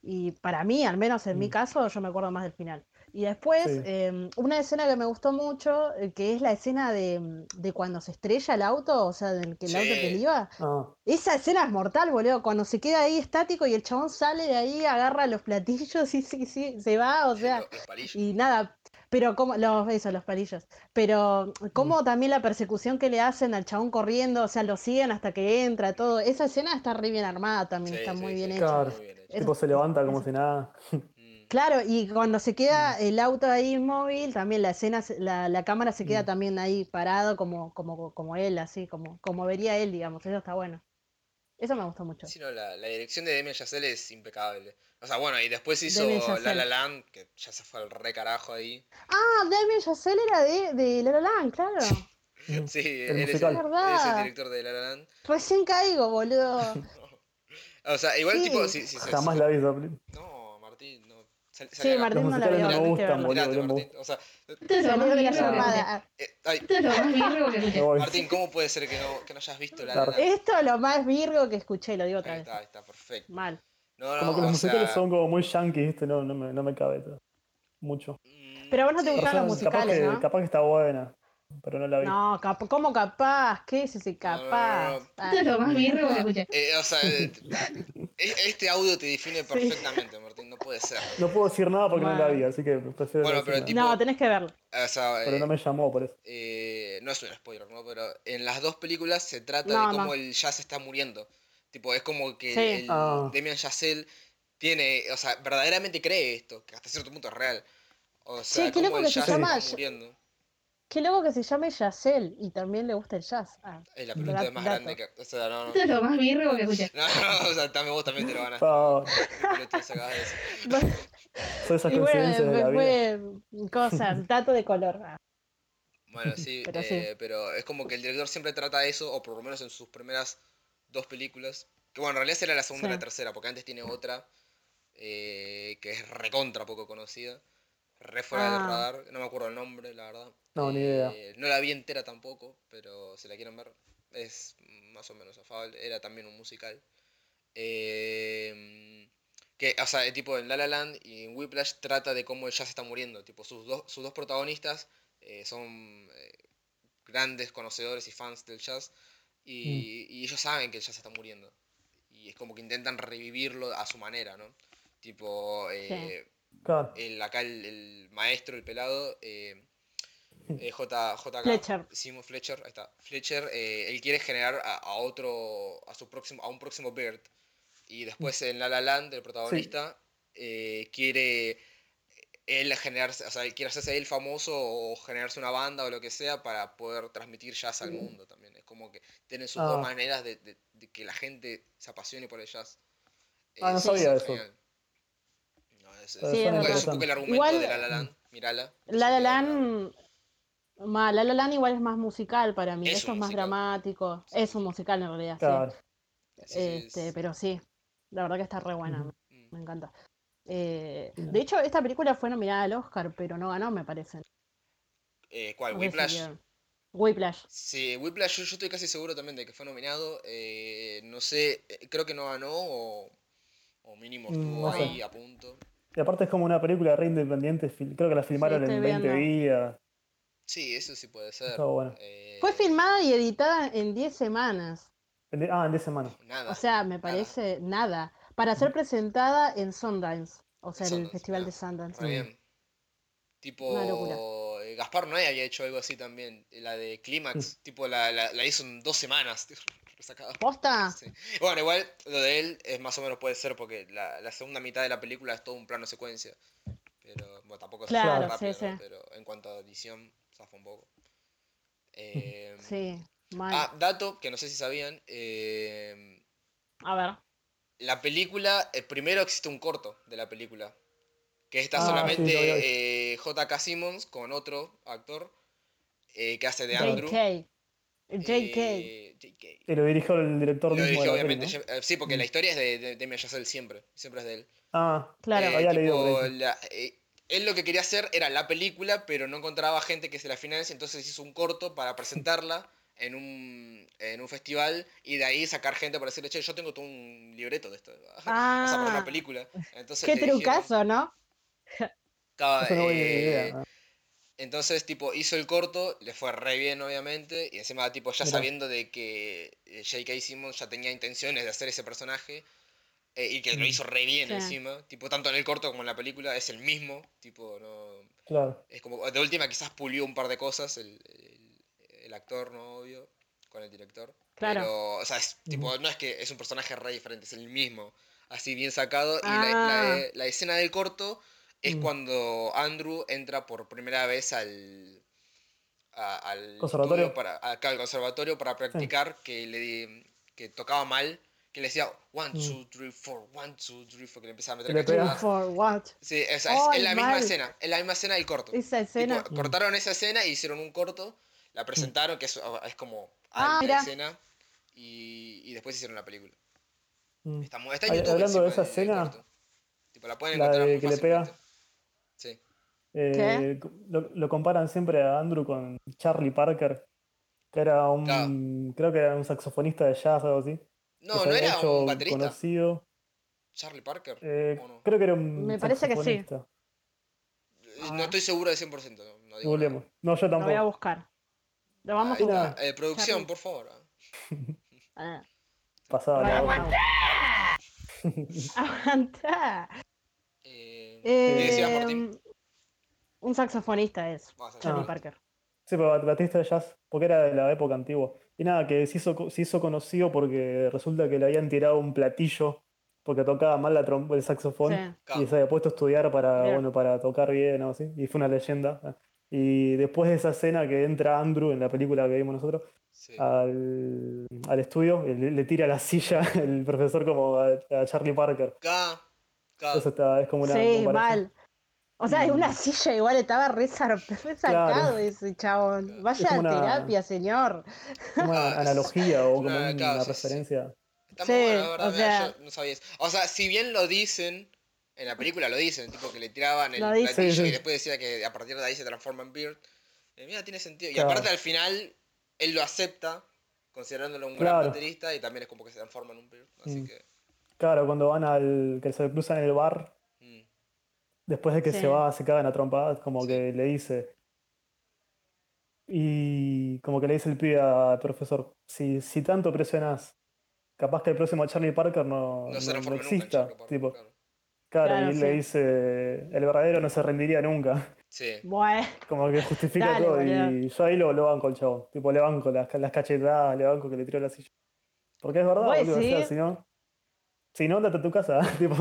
Y para mí, al menos en mi Mm. caso, yo me acuerdo más del final. Y después, Sí. em, una escena que me gustó mucho, eh, que es la escena de, de cuando se estrella el auto, o sea, del que el auto que le iba. Ah, Esa escena es mortal, boludo. Cuando se queda ahí estático y el chabón sale de ahí, agarra los platillos y [laughs] sí, sí, se va, o sea. Los. Y nada, pero como, los, eso, los palillos. Pero como también la persecución que le hacen al chabón corriendo, o sea, lo siguen hasta que entra, todo. Esa escena está re bien armada también, Sí, está sí, muy sí, bien. Claro. muy bien hecho. Eso- tipo se levanta como eso- si nada. [laughs] Mm. Claro, y cuando se queda el auto ahí inmóvil, también la escena, se- la, la cámara se queda Mm. también ahí parado como, como, como él, así, como, como vería él, digamos. Eso está bueno. Eso me gustó mucho. Sí, no, la, la dirección de Demian Chazelle es impecable. O sea, bueno, y después hizo Damien La. La Land, que ya se fue al re carajo ahí. Ah, Damien Chazelle era de, de La La Land, claro. Mm. [laughs] Sí, El él es, musical. el, él es el ¿Verdad? director de La La Land. Recién caigo, boludo. [laughs] O sea, igual Sí. tipo, si, si se- Jamás la vi. No, Sal- Sí. Martín no la vio. no me gustan, boludo. O sea, Esto es lo más virgo que escuché. Martín, ¿cómo puede ser que no, que no hayas visto La La? Esto es lo más virgo que escuché, lo digo otra Ahí vez. está, ahí está, perfecto. Mal. No, no, Como que los musicales sea, son como muy yankees, ¿viste? No, no, me, no me cabe todo. mucho. mm, Pero a vos no te sí, gustan los capaz musicales, capaz que está buena, pero no la vi. No, cap- ¿cómo capaz? ¿Qué es ese no, capaz? no, no. [laughs] Esto es lo más virgo que escuché. Eh, o sea, eh, este audio te define perfectamente, Martín, no puede ser. No puedo decir nada porque no la vi, así que prefiero Bueno, no pero tipo-. No, tenés que verlo. O sea, Pero eh, no me llamó por eso. eh, no es un spoiler, ¿no? Pero en las dos películas se trata No, de cómo no. el jazz está muriendo. Tipo, es como que Sí. el Ah. Demian Chazelle tiene, o sea, verdaderamente cree esto, que hasta cierto punto es real. O sea, qué cómo loco el que se llama está muriendo. Qué loco que se llame Yacel y también le gusta el jazz. Ah, Es la pregunta más dato. grande que. O sea, no, no. Esto es lo más virgo que escuché. No, no, o sea, también vos también te lo de decir. [laughs] son esas y coincidencias de la bueno, vida. fue cosas, [laughs] dato de color. Ah, Bueno, sí, [laughs] Pero sí. eh, pero es como que el director siempre trata eso, o por lo menos en sus primeras dos películas. Que bueno, en realidad será la segunda y Sí. la tercera, porque antes tiene otra eh, que es recontra poco conocida. Re fuera del Ah. radar, no me acuerdo el nombre, la verdad. No, ni idea. Eh, No la vi entera tampoco, pero si la quieren ver, es más o menos afable. Era también un musical. Eh, que, o sea, tipo en La La Land y en Whiplash trata de cómo el jazz está muriendo. Tipo, sus dos, sus dos protagonistas eh, son eh, grandes conocedores y fans del jazz. Y, y ellos saben que el jazz está muriendo. Y es como que intentan revivirlo a su manera, ¿no? Tipo, Claro. el, acá el, el maestro, el pelado, eh, eh, J, JK, Fletcher. Simon Fletcher, ahí está. Fletcher, eh, él quiere generar a, a otro, a su próximo, a un próximo Bird. Y después en La La Land, el protagonista, eh, quiere él generarse, o sea, él quiere hacerse él famoso o generarse una banda o lo que sea para poder transmitir jazz al mundo también. Es como que tienen sus dos Ah. maneras de, de- de que la gente se apasione por el jazz. Ah, no sabía es eso. genial. Sí, es- es es un poco el argumento Igual- de La La Land, mírala. La La Land, ma, La La Land igual es más musical para mí. Es Esto es más musical. dramático. Sí. Es un musical en realidad, sí. Claro. Sí, Este, es- pero sí, la verdad que está re buena, mm. me encanta. Eh, de hecho, esta película fue nominada al Oscar, pero no ganó, me parece. Eh, ¿Cuál? No ¿Whiplash? Whiplash. Sí, Whiplash yo, yo estoy casi seguro también de que fue nominado. eh, no sé, eh, creo que no ganó o, o mínimo Mm, estuvo no sé. ahí a punto. Y aparte es como una película re independiente, creo que la filmaron en 20 viendo. días. Sí, eso sí puede ser. Está bueno. Eh, Fue filmada y editada en 10 semanas. En de- ah, en 10 semanas. Nada. O sea, me parece nada. Para ser presentada en Sundance, o sea, en el festival de Sundance. Re bien. Tipo, eh, Gaspar Noé había hecho algo así también. La de Clímax, tipo, la, la, la hizo en dos semanas. Resacada. ¿Posta? Sí. Bueno, igual lo de él es más o menos puede ser porque la, la segunda mitad de la película es todo un plano secuencia. Pero bueno, tampoco es Claro, rápido, sí, ¿no? sí. Pero en cuanto a edición, zafa un poco. Eh, [laughs] Sí, mal. Ah, dato que no sé si sabían. eh, A ver. la película, eh, primero existe un corto de la película. Que está Ah, solamente eh, J.K. Simmons con otro actor eh, que hace de Andrew. JK. JK. Eh, JK. Y lo dirigió el director Lo mismo dirigió de la peli, obviamente. ¿no? Eh, Sí, porque Mm. la historia es de, de, Chazelle siempre. Siempre es de él. Ah, Claro. Eh, había tipo, la- eh, él lo que quería hacer era la película, pero no encontraba gente que se la financie, entonces hizo un corto para presentarla [laughs] en un, en un festival y de ahí sacar gente para decirle, che, yo tengo todo un libreto de esto. Vas a poner Ah. una película. Entonces Qué le dijeron- trucazo, ¿no? No buena eh, idea. Entonces, tipo, hizo el corto, le fue re bien, obviamente, y encima, tipo, ya sabiendo de que eh, J.K. Simmons ya tenía intenciones de hacer ese personaje, eh, y que lo Mm. hizo re bien encima, tipo, tanto en el corto como en la película, es el mismo, tipo, no... Claro. Es como, de última quizás pulió un par de cosas el, el- el actor, ¿no? Obvio, con el director. Claro. Pero, o sea, es, tipo, no es que es un personaje re diferente, es el mismo, así bien sacado, y la, Ah. la- la escena del corto es Mm. cuando Andrew entra por primera vez al, a- al ¿Conservatorio? para, acá al conservatorio para practicar que le di- que tocaba mal, que le decía one, Mm. two, three, four, one, two, three, four, que le empezaba a meter what? Sí, o sea, es, es la misma mal. escena, es la misma escena del corto. Esa Tipo, escena. cortaron esa escena y hicieron un corto, la presentaron, que es, es como Ah, mirá. escena, y, y después hicieron la película. Mm. Está, está en YouTube. hablando de esa escena. Tipo, la pueden la encontrar de que le pega. Sí. Eh, lo, lo comparan siempre a Andrew con Charlie Parker, que era un, Claro. creo que era un saxofonista de jazz o algo así. No, no era hecho un baterista. conocido. Charlie Parker. Eh, creo que era un Me parece que sí. Eh, No estoy seguro de 100%. No, no digo nada. No, yo Lo voy a tampoco. buscar. Lo vamos Ahí a. Eh, producción, Charlie. por favor. ah. [laughs] Ah, Pasaba Ryan [laughs] [laughs] la voz. Reynolds. Aguanta. Eh, un saxofonista es Charlie Ah. Parker. Sí, pero bat- batista de jazz, porque era de la época antigua. Y nada, que se hizo, se hizo conocido porque resulta que le habían tirado un platillo porque tocaba mal la el saxofón Sí. Y se había puesto a estudiar para, Mira. bueno, para tocar bien o así. Y fue una leyenda. Y después de esa escena que entra Andrew en la película que vimos nosotros Sí. al, al estudio, le, le tira la silla [laughs] el profesor como a, a Charlie Parker. Acá, Eso está, es como una Sí, mal. O sea, en una silla igual estaba re, zar- [laughs] re sacado Claro. ese chabón. Vaya a una- terapia, señor. [laughs] Una Ah, es- analogía o como una- claro, sí, sí. referencia. Está Sí, muy bueno, la verdad. o mira, sea- yo no sabía eso. O sea, si bien lo dicen, en la película lo dicen, tipo que le tiraban el platillo Sí, sí. y después decía que a partir de ahí se transforma en Beard. Eh, mira, tiene sentido. Y Claro. aparte al final, él lo acepta, considerándolo un Claro. gran baterista, y también es como que se transforma en un Beard. Así Mm. que. Claro, cuando van al. que se cruzan en el bar, mm, después de que Sí. se va, se cagan a trompadas, como Sí. que le dice. Y como que le dice el pibe al profesor, si, si tanto presionas, capaz que el próximo Charlie Parker no, No exista. Parker, tipo, claro. claro, Claro, y él le sí. dice, el verdadero no se rendiría nunca. Sí. Bueno, Como que justifica Dale, todo. boludo. Y yo ahí lo, lo banco el chavo. Tipo, le banco las, las cachetadas, le banco que le tiró la silla. Porque es verdad, ¿Vos boludo. O sea, si no, si no, andate a tu casa. [laughs] tipo,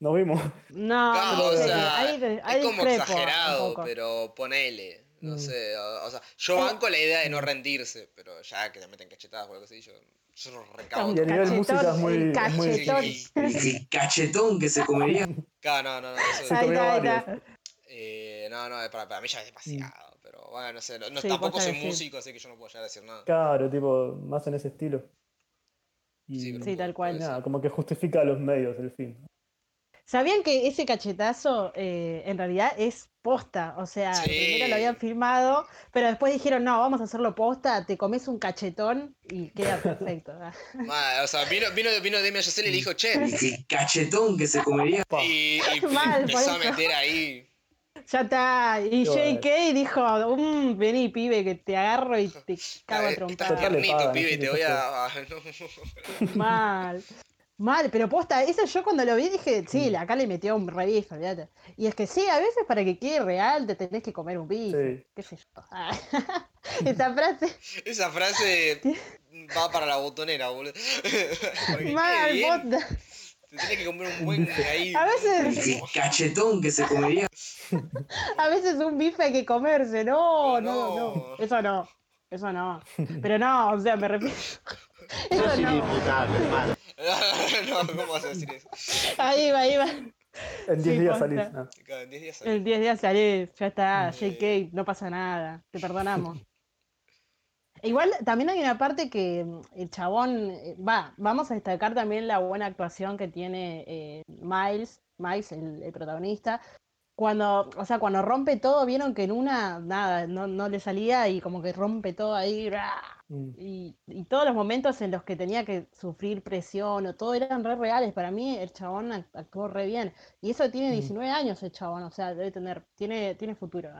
nos vimos. no, no o sea, es como exagerado, pero ponele. No Mm. sé, o, o sea, yo Eh, banco la idea de no rendirse, pero ya que te meten cachetadas o algo así, yo, yo no recabo. Y a nivel Cachetón, música es muy- cachetón. cachetón que se comería. Claro, no, no, no, eso-. Eh, no, no, para, para mí ya es demasiado. Pero bueno, no sé. No, no- Sí, tampoco soy músico, así que yo no puedo llegar a decir nada. Claro, tipo, más en ese estilo. Sí, tal cual. nada, como que justifica a los medios el fin. ¿Sabían que ese cachetazo eh, en realidad es posta? O sea, Sí. primero lo habían filmado, pero después dijeron, no, vamos a hacerlo posta, te comes un cachetón y queda perfecto. [laughs] [laughs] Ma, o sea, vino, vino, vino Chazelle y le dijo, che. El cachetón que se comería. Y, y [laughs] Mal, empezó a meter ahí. Ya está. Y. JK dijo, "Mm, vení pibe, que te agarro y te cago a "Eh, trompada. Tiernito, pibe, te voy a. no". Mal. Mal, pero posta, eso yo cuando lo vi dije, sí, Mm. acá le metió un re bife, olvídate. Y es que sí, a veces para que quede real te tenés que comer un bife, Sí. qué sé yo. [laughs] Esta frase, Esa frase va para la botonera, boludo. [laughs] Mal, posta. Te tenés que comer un buen ahí. A veces, Qué cachetón que se comería. [laughs] a veces un bife hay que comerse, no, no, No. no, eso no, eso no. Pero no, o sea, me refiero. [laughs] Eso no. no, [laughs] ¿cómo vas a decir eso? Ahí va, ahí va. En 10 Sí, días salís. Cada en 10 días salís. En 10 días salís, ya está, Sí. JK, no pasa nada, te perdonamos. Igual también hay una parte que mm, el chabón, eh, va, vamos a destacar también la buena actuación que tiene eh, Miles, Miles, el, el protagonista. Cuando, o sea, cuando rompe todo, vieron que en una, nada, no, no le salía y como que rompe todo ahí. Mm. y, y todos los momentos en los que tenía que sufrir presión o todo eran re reales. Para mí el chabón ac- actuó re bien. Y eso tiene Mm. 19 años el chabón, o sea, debe tener, tiene, tiene futuro.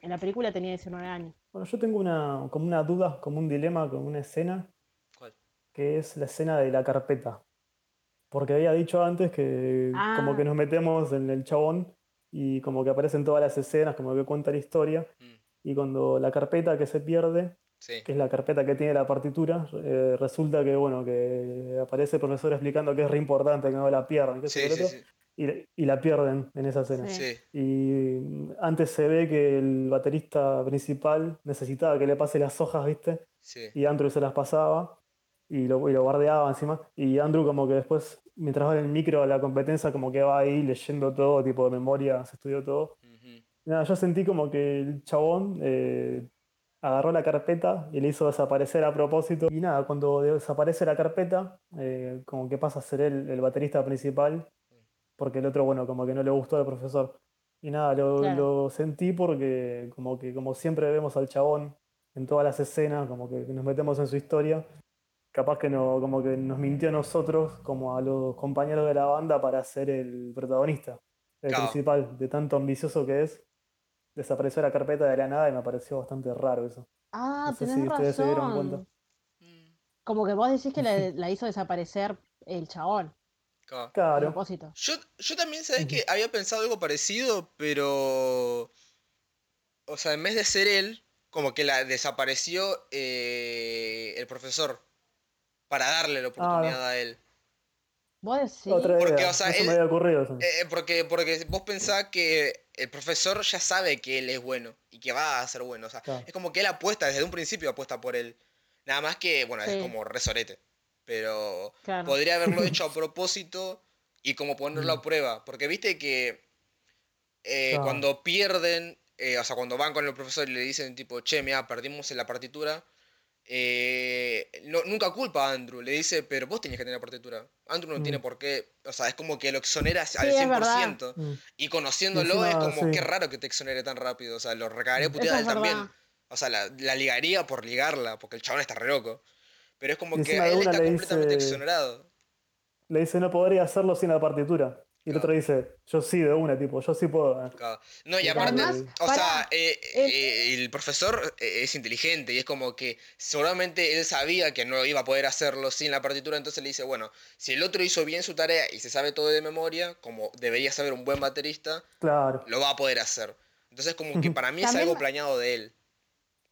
En la película tenía 19 años. Bueno, yo tengo una, como una duda, como un dilema, como una escena, ¿Cuál? que es la escena de la carpeta. Porque había dicho antes que como Ah. que nos metemos en el chabón y como que aparecen todas las escenas, como que cuenta la historia. Mm, Y cuando la carpeta que se pierde, Sí. que es la carpeta que tiene la partitura, eh, resulta que, bueno, que aparece el profesor explicando que es re importante que no la pierdan, que Sí, sí, sí. Y, y la pierden en esa escena. Sí. Y mm, antes se ve que el baterista principal necesitaba que le pase las hojas, ¿viste? Sí. Y Andrew se las pasaba y lo, y lo guardeaba encima. Y Andrew como que después, mientras va en el micro a la competencia, como que va ahí leyendo todo, tipo de memoria, se estudió todo. Nada, yo sentí como que el chabón eh, agarró la carpeta y le hizo desaparecer a propósito. Y nada, cuando desaparece la carpeta, eh, como que pasa a ser él el baterista principal, porque el otro, bueno, como que no le gustó al profesor. Y nada, lo, Claro. lo sentí porque como que como siempre vemos al chabón en todas las escenas, como que nos metemos en su historia. Capaz que no, como que nos mintió a nosotros, como a los compañeros de la banda, para ser el protagonista, el Claro. principal, de tanto ambicioso que es. Desapareció la carpeta de la nada y me pareció bastante raro eso. Ah, No sé tenés si ustedes se dieron cuenta. razón. Mm, Como que vos decís que la, [laughs] la hizo desaparecer el chabón, claro. propósito. Yo, yo también, ¿sabes que Había pensado algo parecido, pero. O sea, en vez de ser él, como que la desapareció eh, el profesor. Para darle la oportunidad a él. Vos decís. otra idea. Porque, o sea, eso él- me había ocurrido. eso. Eh, porque, porque vos pensás que el profesor ya sabe que él es bueno y que va a ser bueno. O sea, Claro. es como que él apuesta, desde un principio apuesta por él. Nada más que, bueno, Sí. es como resorete. Pero Claro. podría haberlo [laughs] hecho a propósito y como ponerlo Mm. a prueba. Porque viste que eh, Claro. cuando pierden, eh, o sea, cuando van con el profesor y le dicen tipo, che, mira, perdimos en la partitura. eh, no- nunca culpa a Andrew, le dice, pero vos tenías que tener la partitura. Andrew no Mm. tiene por qué, o sea, es como que lo exonera al Sí, es 100%. Mm. Y conociéndolo es como, sí. qué raro que te exonere tan rápido. O sea, lo recagaría Eso puteada él también. O sea, la, la ligaría por ligarla, porque el chabón está re loco. Pero es como que él está le completamente dice- exonerado. Le dice, no podría hacerlo sin la partitura. Y el Claro. otro dice, yo sí, de una, tipo, yo sí puedo. Claro. No, y Y aparte, además, o sea, eh, el- eh, el profesor eh, es inteligente y es como que seguramente él sabía que no iba a poder hacerlo sin la partitura, entonces le dice, bueno, si el otro hizo bien su tarea y se sabe todo de memoria, como debería saber un buen baterista, Claro. lo va a poder hacer. Entonces como que para mí es algo planeado de él.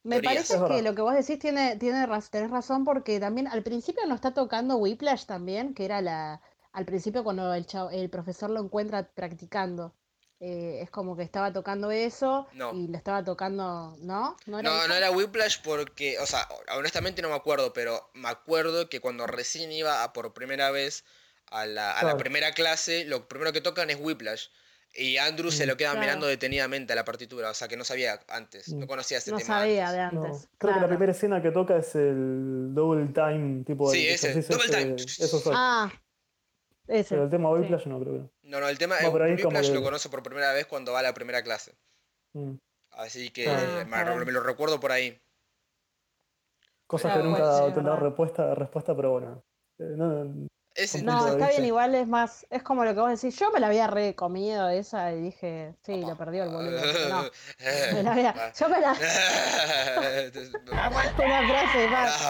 Me parece Es verdad. que lo que vos decís tiene, tiene raz- tenés razón porque también al principio nos está tocando Whiplash también, que era la al principio cuando el, chavo- el profesor lo encuentra practicando. eh, es como que estaba tocando eso No. y lo estaba tocando, ¿no? No era No, no era Whiplash porque, o sea, honestamente no me acuerdo, pero me acuerdo que cuando recién iba a por primera vez a la, a la primera clase, lo primero que tocan es Whiplash. Y Andrew se Mm. lo queda Claro. mirando detenidamente a la partitura, o sea que no sabía antes, no Mm. conocía ese No tema sabía de antes. No, creo que la primera escena que toca es el double time, tipo Sí, el ese, double ese- time. Eso soy. Ah, ese. Pero el tema sí. Whiplash no creo. que- No, no, el tema No, Whiplash que- lo conoce por primera vez cuando va a la primera clase. Mm. Así que Ah, me, lo recuerdo por ahí. Cosas que nunca tendrán respuesta, respuesta, pero bueno. Eh, no- Ese- No, está bien, igual es más, es como lo que vos decís. Yo me la había recomido esa y dije, sí, lo perdió el boludo. [laughs] no, me la había, yo me la, [laughs] [laughs] una frase más,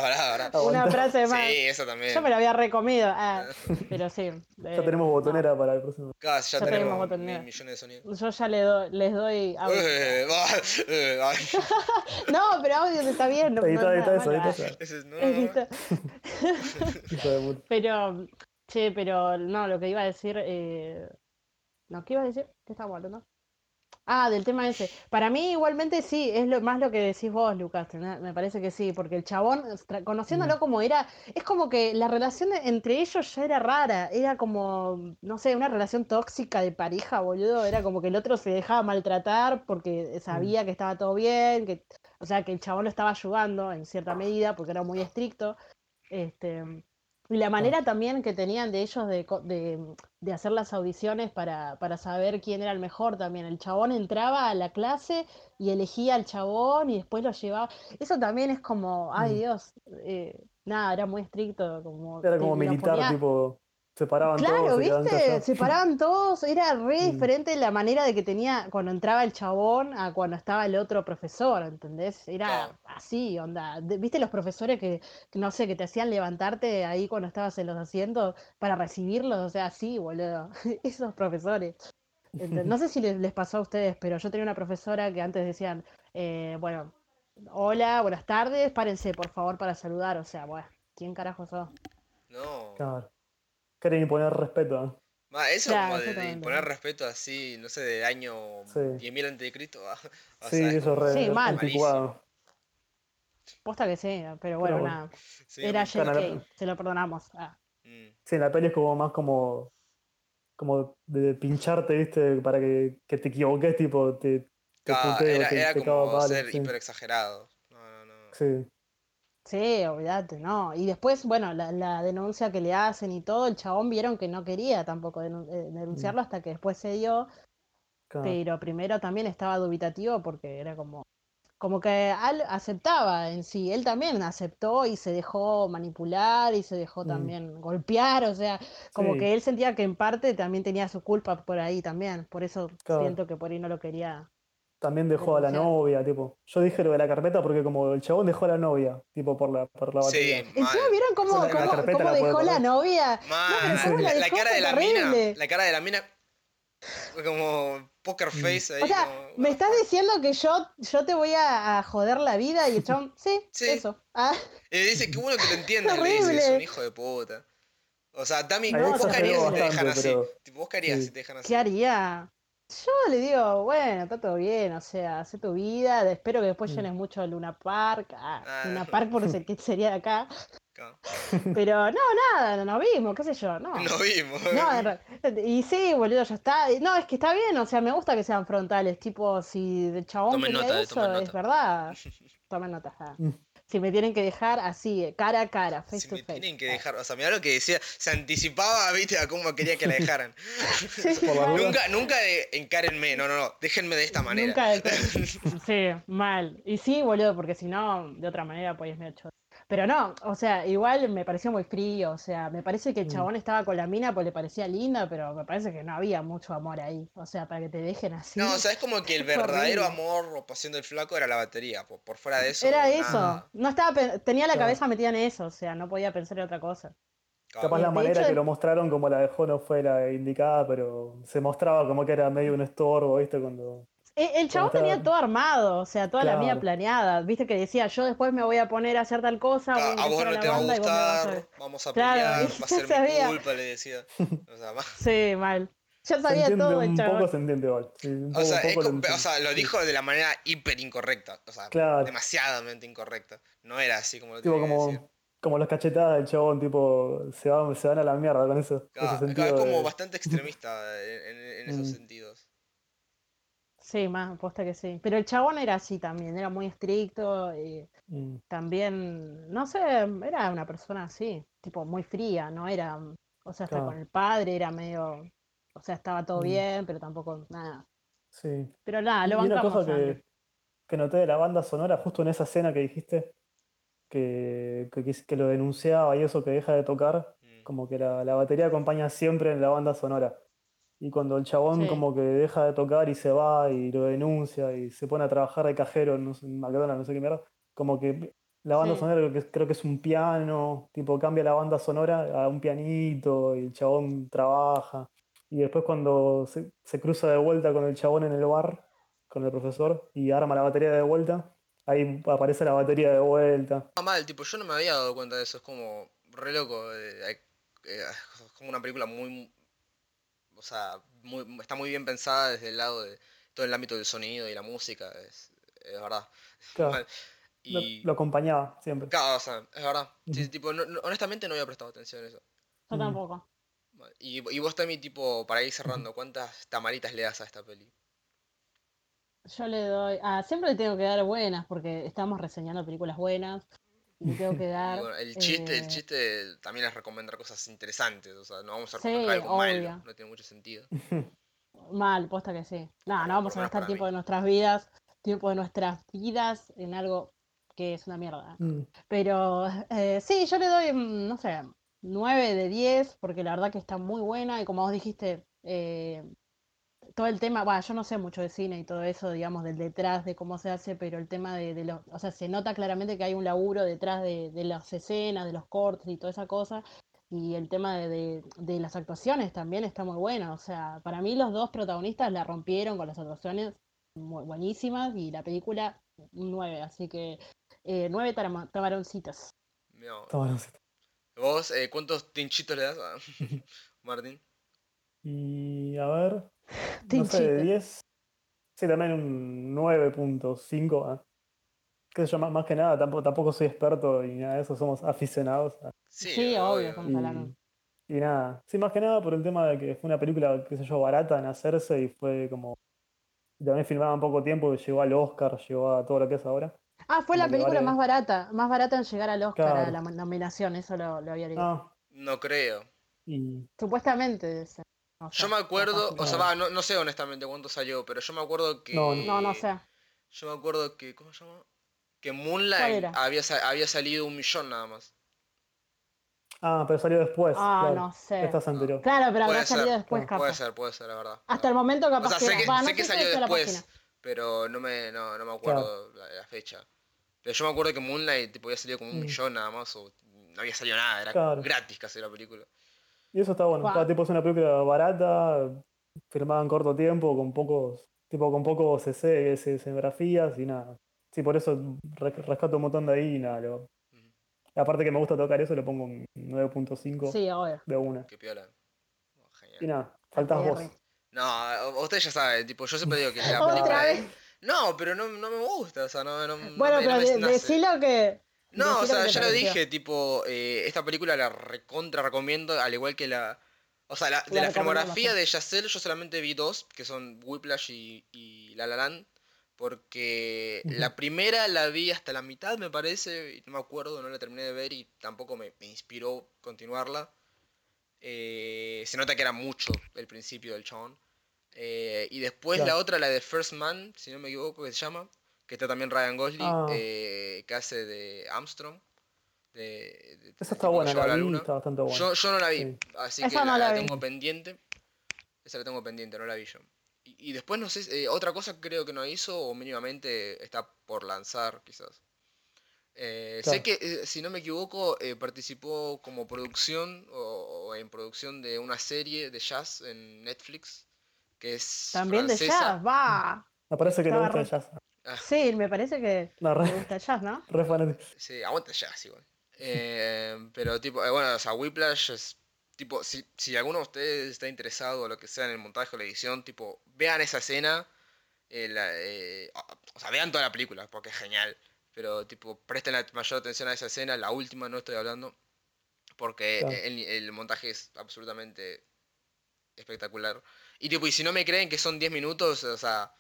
una frase más. Sí, eso también. Yo me la había recomido, ah, pero sí. eh, Ya tenemos botonera para el próximo. Claro, ya, Ya tenemos botonera. millones de sonidos. Yo ya le doy, les doy audio. Eh, va, eh, va. No, pero audio está bien. No, Edita, no, edita nada eso, malo, edita eso. Ese es- no, no, no. Edita. Hijo de puta. Pero, che, pero no, lo que iba a decir, eh... no, ¿qué iba a decir? ¿Qué estamos hablando? Ah, del tema ese. Para mí igualmente sí, es lo, más lo que decís vos, Lucas, ¿no? me parece que sí, porque el chabón, conociéndolo Mm. como era, es como que la relación entre ellos ya era rara, era como, no sé, una relación tóxica de pareja, boludo, era como que el otro se dejaba maltratar porque sabía que estaba todo bien, que, o sea, que el chabón lo estaba ayudando en cierta medida porque era muy estricto. Este, y la manera también que tenían de ellos de, de, de hacer las audiciones para, para saber quién era el mejor también. El chabón entraba a la clase y elegía al chabón y después lo llevaba. Eso también es como, ay Mm. Dios, eh, nada, era muy estricto. Como Era como militar, ponía- tipo, separaban Claro, todos, se quedaban ¿viste? Se paraban todos, era re [laughs] diferente la manera de que tenía cuando entraba el chabón a cuando estaba el otro profesor, ¿entendés? Era Claro. así, onda. ¿Viste los profesores que, que no sé, que te hacían levantarte ahí cuando estabas en los asientos para recibirlos? O sea, así, boludo. [laughs] Esos profesores. No sé si les, les pasó a ustedes, pero yo tenía una profesora que antes decían, eh, bueno, hola, buenas tardes, párense por favor para saludar. O sea, bueno, ¿quién carajo sos? No. Claro. Quieren imponer respeto. ¿eh? Ma, eso Claro, como de, imponer respeto así, no sé, del año Sí. 10.000 antes de Cristo. ah, o Sí, sea, es eso como- re Sí, mal. anticuado. Posta que sí, pero bueno, bueno. nada. sí, Era Claro, JK, se lo perdonamos. Ah. Mm. Sí, en la peli es como más como. Como de pincharte, ¿viste? Para que, que te equivoques, tipo, te, te Ca- puteo, era, te, era te como ser hiper exagerado. No, no, no. Sí, Sí, olvídate, ¿no? Y después, bueno, la, la denuncia que le hacen y todo, el chabón vieron que no quería tampoco denun- eh, denunciarlo hasta que después se dio, claro. pero primero también estaba dubitativo porque era como, como que él aceptaba en sí, él también aceptó y se dejó manipular y se dejó Mm. también golpear, o sea, como Sí. que él sentía que en parte también tenía su culpa por ahí también, por eso Claro. siento que por ahí no lo quería. También dejó a la novia, tipo. Yo dije lo de la carpeta porque como el chabón dejó a la novia, tipo, por la, por la Sí, batería. Encima mal. vieron cómo, la- cómo- cómo la dejó la novia. ¿cómo la cara de la mina, la cara de la mina como poker face ahí. O sea, como, me estás diciendo que yo, yo te voy a, a joder la vida y el chabón, [laughs] sí, Sí. eso. Ah, Y le dice, qué bueno que te [laughs] entiendan, le dice, es un hijo de puta. O sea, Tami, Ahí ¿vos qué exageró harías si te dejan así? Tipo, ¿Vos qué harías Sí. si te dejan así? ¿qué haría? Yo le digo, bueno, está todo bien, o sea, hace tu vida, espero que después Mm. llenes mucho Luna Park, ah, Ah. Luna Park por ser [laughs] que sería de acá, pero no, nada, no vimos, qué sé yo, no. No vimos. No, y sí, boludo, ya está. No, es que está bien, o sea, me gusta que sean frontales. Tipo, si el chabón Tomen nota, eh, eso, tomen es verdad. [laughs] Tomen nota. Si me tienen que dejar así, eh, cara a cara, face Si to me face. tienen que dejar, o sea, mirá lo que decía, se anticipaba, viste, a cómo quería que la dejaran. [laughs] Nunca, nunca de encárenme, no, no, no, déjenme de esta manera. Nunca de- [laughs] Sí, mal. Y sí, boludo, porque si no, de otra manera, pues me hecho. Pero no, o sea, igual me pareció muy frío, o sea, me parece que el Mm. chabón estaba con la mina porque le parecía linda, pero me parece que no había mucho amor ahí, o sea, para que te dejen así. No, o sea, es como que el [laughs] verdadero amor o pasión del flaco era la batería, por, por fuera de eso. Era nada. eso, no estaba, tenía la cabeza metida en eso, o sea, no podía pensar en otra cosa. Claro. Capaz la manera hecho, que lo mostraron como la dejó no fue la indicada, pero se mostraba como que era medio un estorbo, ¿viste? Cuando. El, el chabón estaba- tenía todo armado, o sea, toda la vida Claro. planeada, viste que decía, yo después me voy a poner a hacer tal cosa, voy a Ah, a vos ingresar no la te va a gustar, vamos a Claro, pelear, [laughs] va a ser sabía. mi culpa, le decía. O sea, más- Sí, mal. Ya Se sabía todo el un chabón. poco, se entiende igual. Sí, un O poco- sea, es poco o sea, lo Sí. dijo de la manera hiper incorrecta. O sea, Claro. demasiadamente incorrecta. No era así como lo Tipo tenía que como, decir. como las cachetadas del chabón, tipo, se van, se van a la mierda con eso. Claro, ese acá sentido es como bastante extremista en, en- en esos Mm. sentidos. Sí, más, aposta que sí. Pero el chabón era así también, era muy estricto y Mm, también, no sé, era una persona así, tipo muy fría, no era, o sea, hasta Claro. con el padre era medio, o sea, estaba todo Mm. bien, pero tampoco nada. sí. Pero nada, Y lo una bancamos. cosa a que, que noté de la banda sonora, justo en esa escena que dijiste, que, que, que lo denunciaba y eso que deja de tocar, Mm. como que la, la batería acompaña siempre en la banda sonora. Y cuando el chabón Sí. como que deja de tocar y se va y lo denuncia y se pone a trabajar de cajero en, McDonald's, no sé qué mierda, como que la banda Sí. sonora creo que, creo que es un piano, tipo cambia la banda sonora a un pianito y el chabón trabaja. Y después cuando se, se cruza de vuelta con el chabón en el bar, con el profesor, y arma la batería de vuelta, ahí aparece la batería de vuelta. Ah, mal, tipo, yo no me había dado cuenta de eso, es como re loco. eh, eh, es como una película muy. O sea, muy, está muy bien pensada desde el lado de todo el ámbito del sonido y la música, es, es verdad. Claro, lo, acompañaba siempre. Claro, o sea, es verdad. Sí, Ujú. tipo, no- no- honestamente no había prestado atención a eso. Yo tampoco. Y, y vos también, tipo, para ir cerrando, ¿cuántas tamaritas le das a esta peli? Yo le doy. Ah, siempre le tengo que dar buenas porque estamos reseñando películas buenas. Y le tengo que [laughs] Y dar. bueno, el chiste, el eh, chiste también es recomendar cosas interesantes, o sea, no vamos a Sí, recomendar algo malo, obvio. no tiene mucho sentido. [laughs] Mal, posta que sí. No, no vamos a gastar tiempo mí. de nuestras vidas, tiempo de nuestras vidas en algo que es una mierda. Mm. Pero eh, sí, yo le doy, mm, no sé, 9 de 10, porque la verdad que está muy buena y como vos dijiste, eh, todo el tema, bueno, yo no sé mucho de cine y todo eso, digamos, del detrás de cómo se hace, pero el tema de, de los, o sea, se nota claramente que hay un laburo detrás de, de las escenas, de los cortes y toda esa cosa. Y el tema de, de- de las actuaciones también está muy bueno. O sea, para mí los dos protagonistas la rompieron con las actuaciones muy buenísimas y la película un 9. Así que eh, 9 tarama- tamaroncitos. Bueno. ¿Vos eh, cuántos tinchitos le das a [laughs] Martín? [laughs] Y a ver, no sé, de 10. Sí, también un 9.5. ¿ah? Qué sé yo, más, más que nada, tampoco, tampoco soy experto y nada de eso, somos aficionados. Sí, obvio, estamos hablando. Y, y nada, sí, más que nada por el tema de que fue una película, qué sé yo, barata en hacerse y fue como. también filmaba en poco tiempo y llegó al Oscar, llegó a todo lo que es ahora. Ah, fue la película vale- más barata, más barata en llegar al Oscar a la nominación, eso lo, lo había leído. Ah, No creo. y. Supuestamente Yo me acuerdo, o sea, no. va, no, no sé honestamente cuánto salió, pero yo me acuerdo que... No, No, no sé. Yo me acuerdo que, ¿cómo se llama? Que ¿Cuál Moonlight había, había salido un millón nada más. Ah, pero salió después. Ah, claro. no sé. Esta es anterior. Claro, pero habrá salido después, capaz. Puede ser, puede ser, la verdad. Hasta el momento O capaz sea, que sé que, Va, no sé que salió después, pero no me, no, no me acuerdo la, la fecha. Pero yo me acuerdo que Moonlight tipo, había salido como un Mm. millón nada más, o no había salido nada, era Claro. gratis casi la película. Y eso está bueno. Tipo es una película barata, filmada en corto tiempo, con pocos, tipo con pocos CC, escenografías y nada. Sí, por eso re- rescato un montón de ahí y nada. lo-. Aparte que me gusta tocar eso, le pongo un 9.5 Sí, obvio. de una. Qué piola. Oh, Y nada, faltas vos. No, ustedes ya saben, tipo, yo siempre digo que la [laughs] Otra película. vez. No, pero no, no me gusta, o sea, no, no, no Bueno, me, pero me de- decilo que. No, o sea, ya lo dije, tipo, eh, esta película la recontra recomiendo, al igual que la... O sea, la- de La filmografía de Yacel yo solamente vi dos, que son Whiplash y, y La La Land, porque la primera la vi hasta la mitad, me parece, y no me acuerdo, no la terminé de ver y tampoco me, me inspiró continuarla. Eh, se nota que era mucho el principio del chabón. Eh, y después la otra, la de First Man, si no me equivoco, que se llama, que está también Ryan Gosling, Ah. eh, que hace de Armstrong. De, de- del Esa está buena, la a vi, luna. está bastante buena. Yo, yo no la vi, Sí. así Esa que no la, la la vi. tengo pendiente. Esa la tengo pendiente, no la vi yo. Y, y después no sé, eh, otra cosa creo que no hizo o mínimamente está por lanzar quizás. Eh, Sé que, eh, si no me equivoco, eh, participó como producción o, o en producción de una serie de jazz en Netflix, que es También de jazz, va. Me parece que le Estaba gusta el jazz. Ah, Sí, me parece que No, re, gusta el jazz, ¿no? re fanático. Sí, aguanta jazz igual. Eh, [laughs] pero tipo, eh, bueno, o sea, Whiplash es tipo, si, si alguno de ustedes está interesado o lo que sea en el montaje o la edición, tipo, vean esa escena, eh, la, eh, o sea, vean toda la película, porque es genial, pero tipo, presten la mayor atención a esa escena, la última no estoy hablando, porque Claro. el, el montaje es absolutamente espectacular. Y tipo, y si no me creen que son 10 minutos, o sea,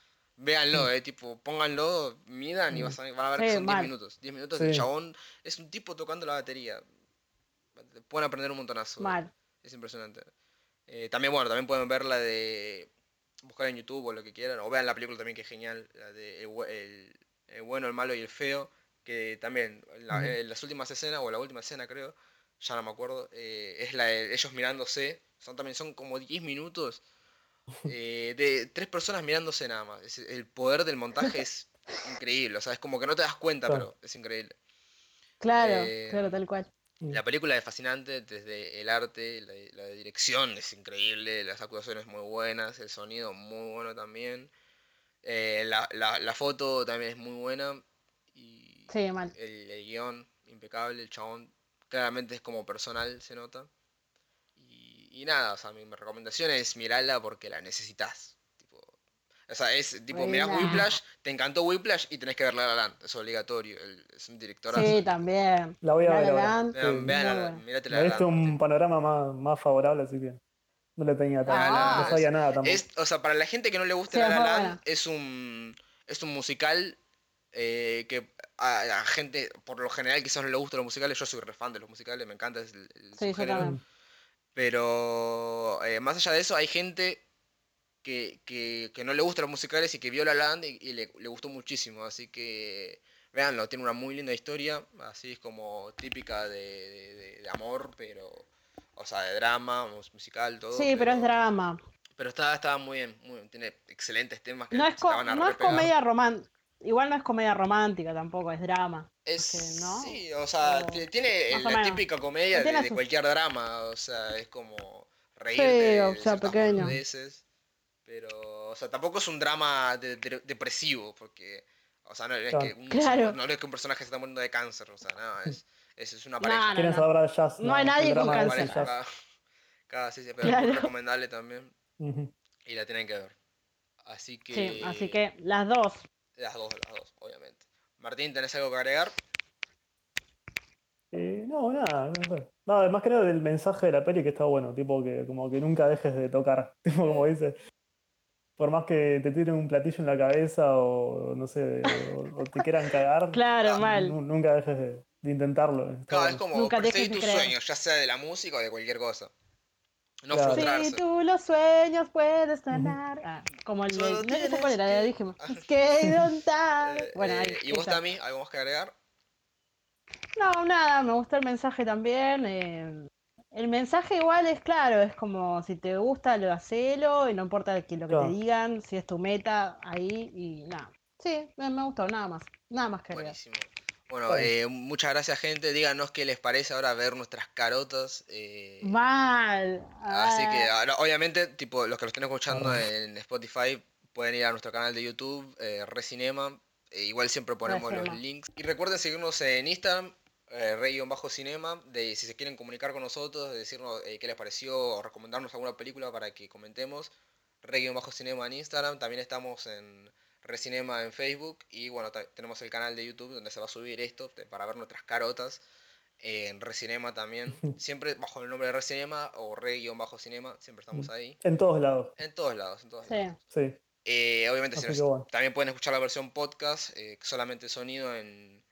véanlo, eh, tipo, pónganlo, midan y Mm. vas a- van a ver Sí, que son 10 mal. minutos. 10 minutos Sí. chabón es un tipo tocando la batería. Pueden aprender un montonazo. Mal. Es impresionante. Eh, también, bueno, también pueden ver la de. Buscar en YouTube o lo que quieran. O vean la película también que es genial. La de El, bue- el- el bueno, el malo y el feo. Que también, la- en las últimas escenas, o la última escena creo, ya no me acuerdo. eh, es la de ellos mirándose. Son también son como 10 minutos eh, de tres personas mirándose nada más. Es- el poder del montaje es increíble. O sea, es como que no te das cuenta, Claro. pero es increíble. Claro, Eh, claro, tal cual. La película es fascinante, desde el arte, la, la dirección es increíble, las actuaciones muy buenas, el sonido muy bueno también. eh, la, la- la foto también es muy buena. Y Sí, mal. el, el guion impecable, el chabón claramente es como personal, se nota. Y, nada, o sea, mi, mi recomendación es mirarla porque la necesitas. Tipo, o sea, es tipo, mirás. Whiplash, te encantó Whiplash y tenés que ver La La Land, es obligatorio, el- es un director Sí, también. La voy a La ver La. Land. Vean, La La- buena. mirate La La Land. un panorama más, más favorable, así que no le tenía tan, Ah, no sabía nada tampoco. Es, o sea, para la gente que no le gusta Sí, La es La Land, buena. es un, es un musical eh, que a, a gente, por lo general, quizás no le gustan los musicales. Yo soy re fan de los musicales, me encanta es el, el Sí, yo subgénero. también. Pero eh, más allá de eso, hay gente que, que, que no le gustan los musicales y que vio La La Land y, y le, le gustó muchísimo. Así que véanlo, tiene una muy linda historia, así es como típica de, de- amor, pero, o sea, de drama, mus- musical, todo. Sí, pero es drama. Pero está, está muy bien, muy bien, tiene excelentes temas que No es, a no es comedia romántica. Igual no es comedia romántica tampoco, es drama. Es, no, sí, o sea, o- tiene o la menos. típica comedia de, cualquier drama, o sea, es como reírte Sí, o sea, pequeño. boludeces, pero, o sea, tampoco es un drama de- de- depresivo, porque, o sea, no es, Claro. que un, Claro. no es que un personaje se está muriendo de cáncer, o sea, no, es, es, es una No, pareja. no, ¿Quieren no. jazz? No hay nadie el con es el cáncer. cada, cada sí, sí, pero es Claro. muy recomendable también, y la tienen que ver. Así que... Sí, así que las dos. Las dos, las dos, obviamente. Martín, ¿tenés algo que agregar? Eh, no, nada, no sé. Nada, más que nada del mensaje de la peli que está bueno, tipo que como que nunca dejes de tocar, [laughs] tipo como dice. Por más que te tiren un platillo en la cabeza o no sé, o, o te quieran cagar, Claro, mal. nu- nunca dejes de, de intentarlo. Claro, es como Nunca perseguir dejes tus creer. sueños, ya sea de la música o de cualquier cosa. No Claro. frustrarse. Si tú los sueños puedes sanar. Ah, como el de. No sé era, ya [laughs] que- dijimos. Que don't die. Eh, Bueno, eh, ahí. ¿Y vos también? ¿Algo más que agregar? No, nada, me gustó el mensaje también. eh, el mensaje igual es claro, es como si te gusta, lo hacelo y no importa que lo que Claro. te digan, si es tu meta, ahí y nada. Sí, me, me gustó, nada más. Nada más que agregar. Buenísimo. Bueno, eh, muchas gracias gente. Díganos qué les parece ahora ver nuestras carotas. eh, Mal. Así que, Ah, ahora, obviamente, tipo, los que lo estén escuchando Ah. en Spotify pueden ir a nuestro canal de YouTube, eh, Recinema. eh, igual siempre ponemos los links. Y recuerden seguirnos en Instagram, eh, Rey-Cinema. De, si se quieren comunicar con nosotros, de decirnos eh, qué les pareció o recomendarnos alguna película para que comentemos. Rey-Cinema en Instagram. También estamos en Recinema en Facebook. Y bueno, tenemos el canal de YouTube donde se va a subir esto para ver nuestras carotas. eh, en Recinema también. [laughs] Siempre bajo el nombre de Recinema o Rey-Cinema. Siempre estamos ahí. En todos lados, En todos lados, en todos Sí. lados. sí. Eh, obviamente si bueno. también pueden escuchar la versión podcast, eh, solamente sonido en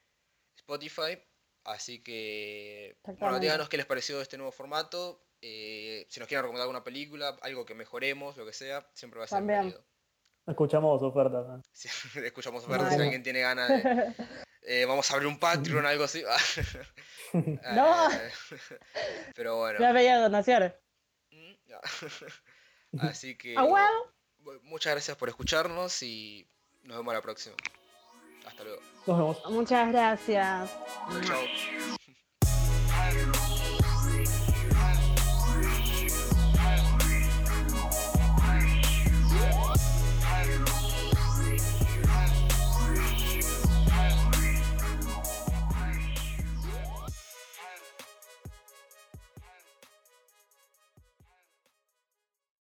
Spotify. Así que, bueno, díganos qué les pareció este nuevo formato. eh, si nos quieren recomendar alguna película, algo que mejoremos, lo que sea, siempre va a ser También. bienvenido. Escuchamos ofertas. ¿eh? Si [laughs] escuchamos ofertas, si alguien tiene ganas de... [laughs] eh, vamos a abrir un Patreon, algo así. [laughs] No. Eh, Pero bueno. Ya veía donaciones. Mm. Así que... ¡A huevo! bu- Muchas gracias por escucharnos y nos vemos la próxima. Hasta luego. Nos vemos. Muchas gracias. Chao.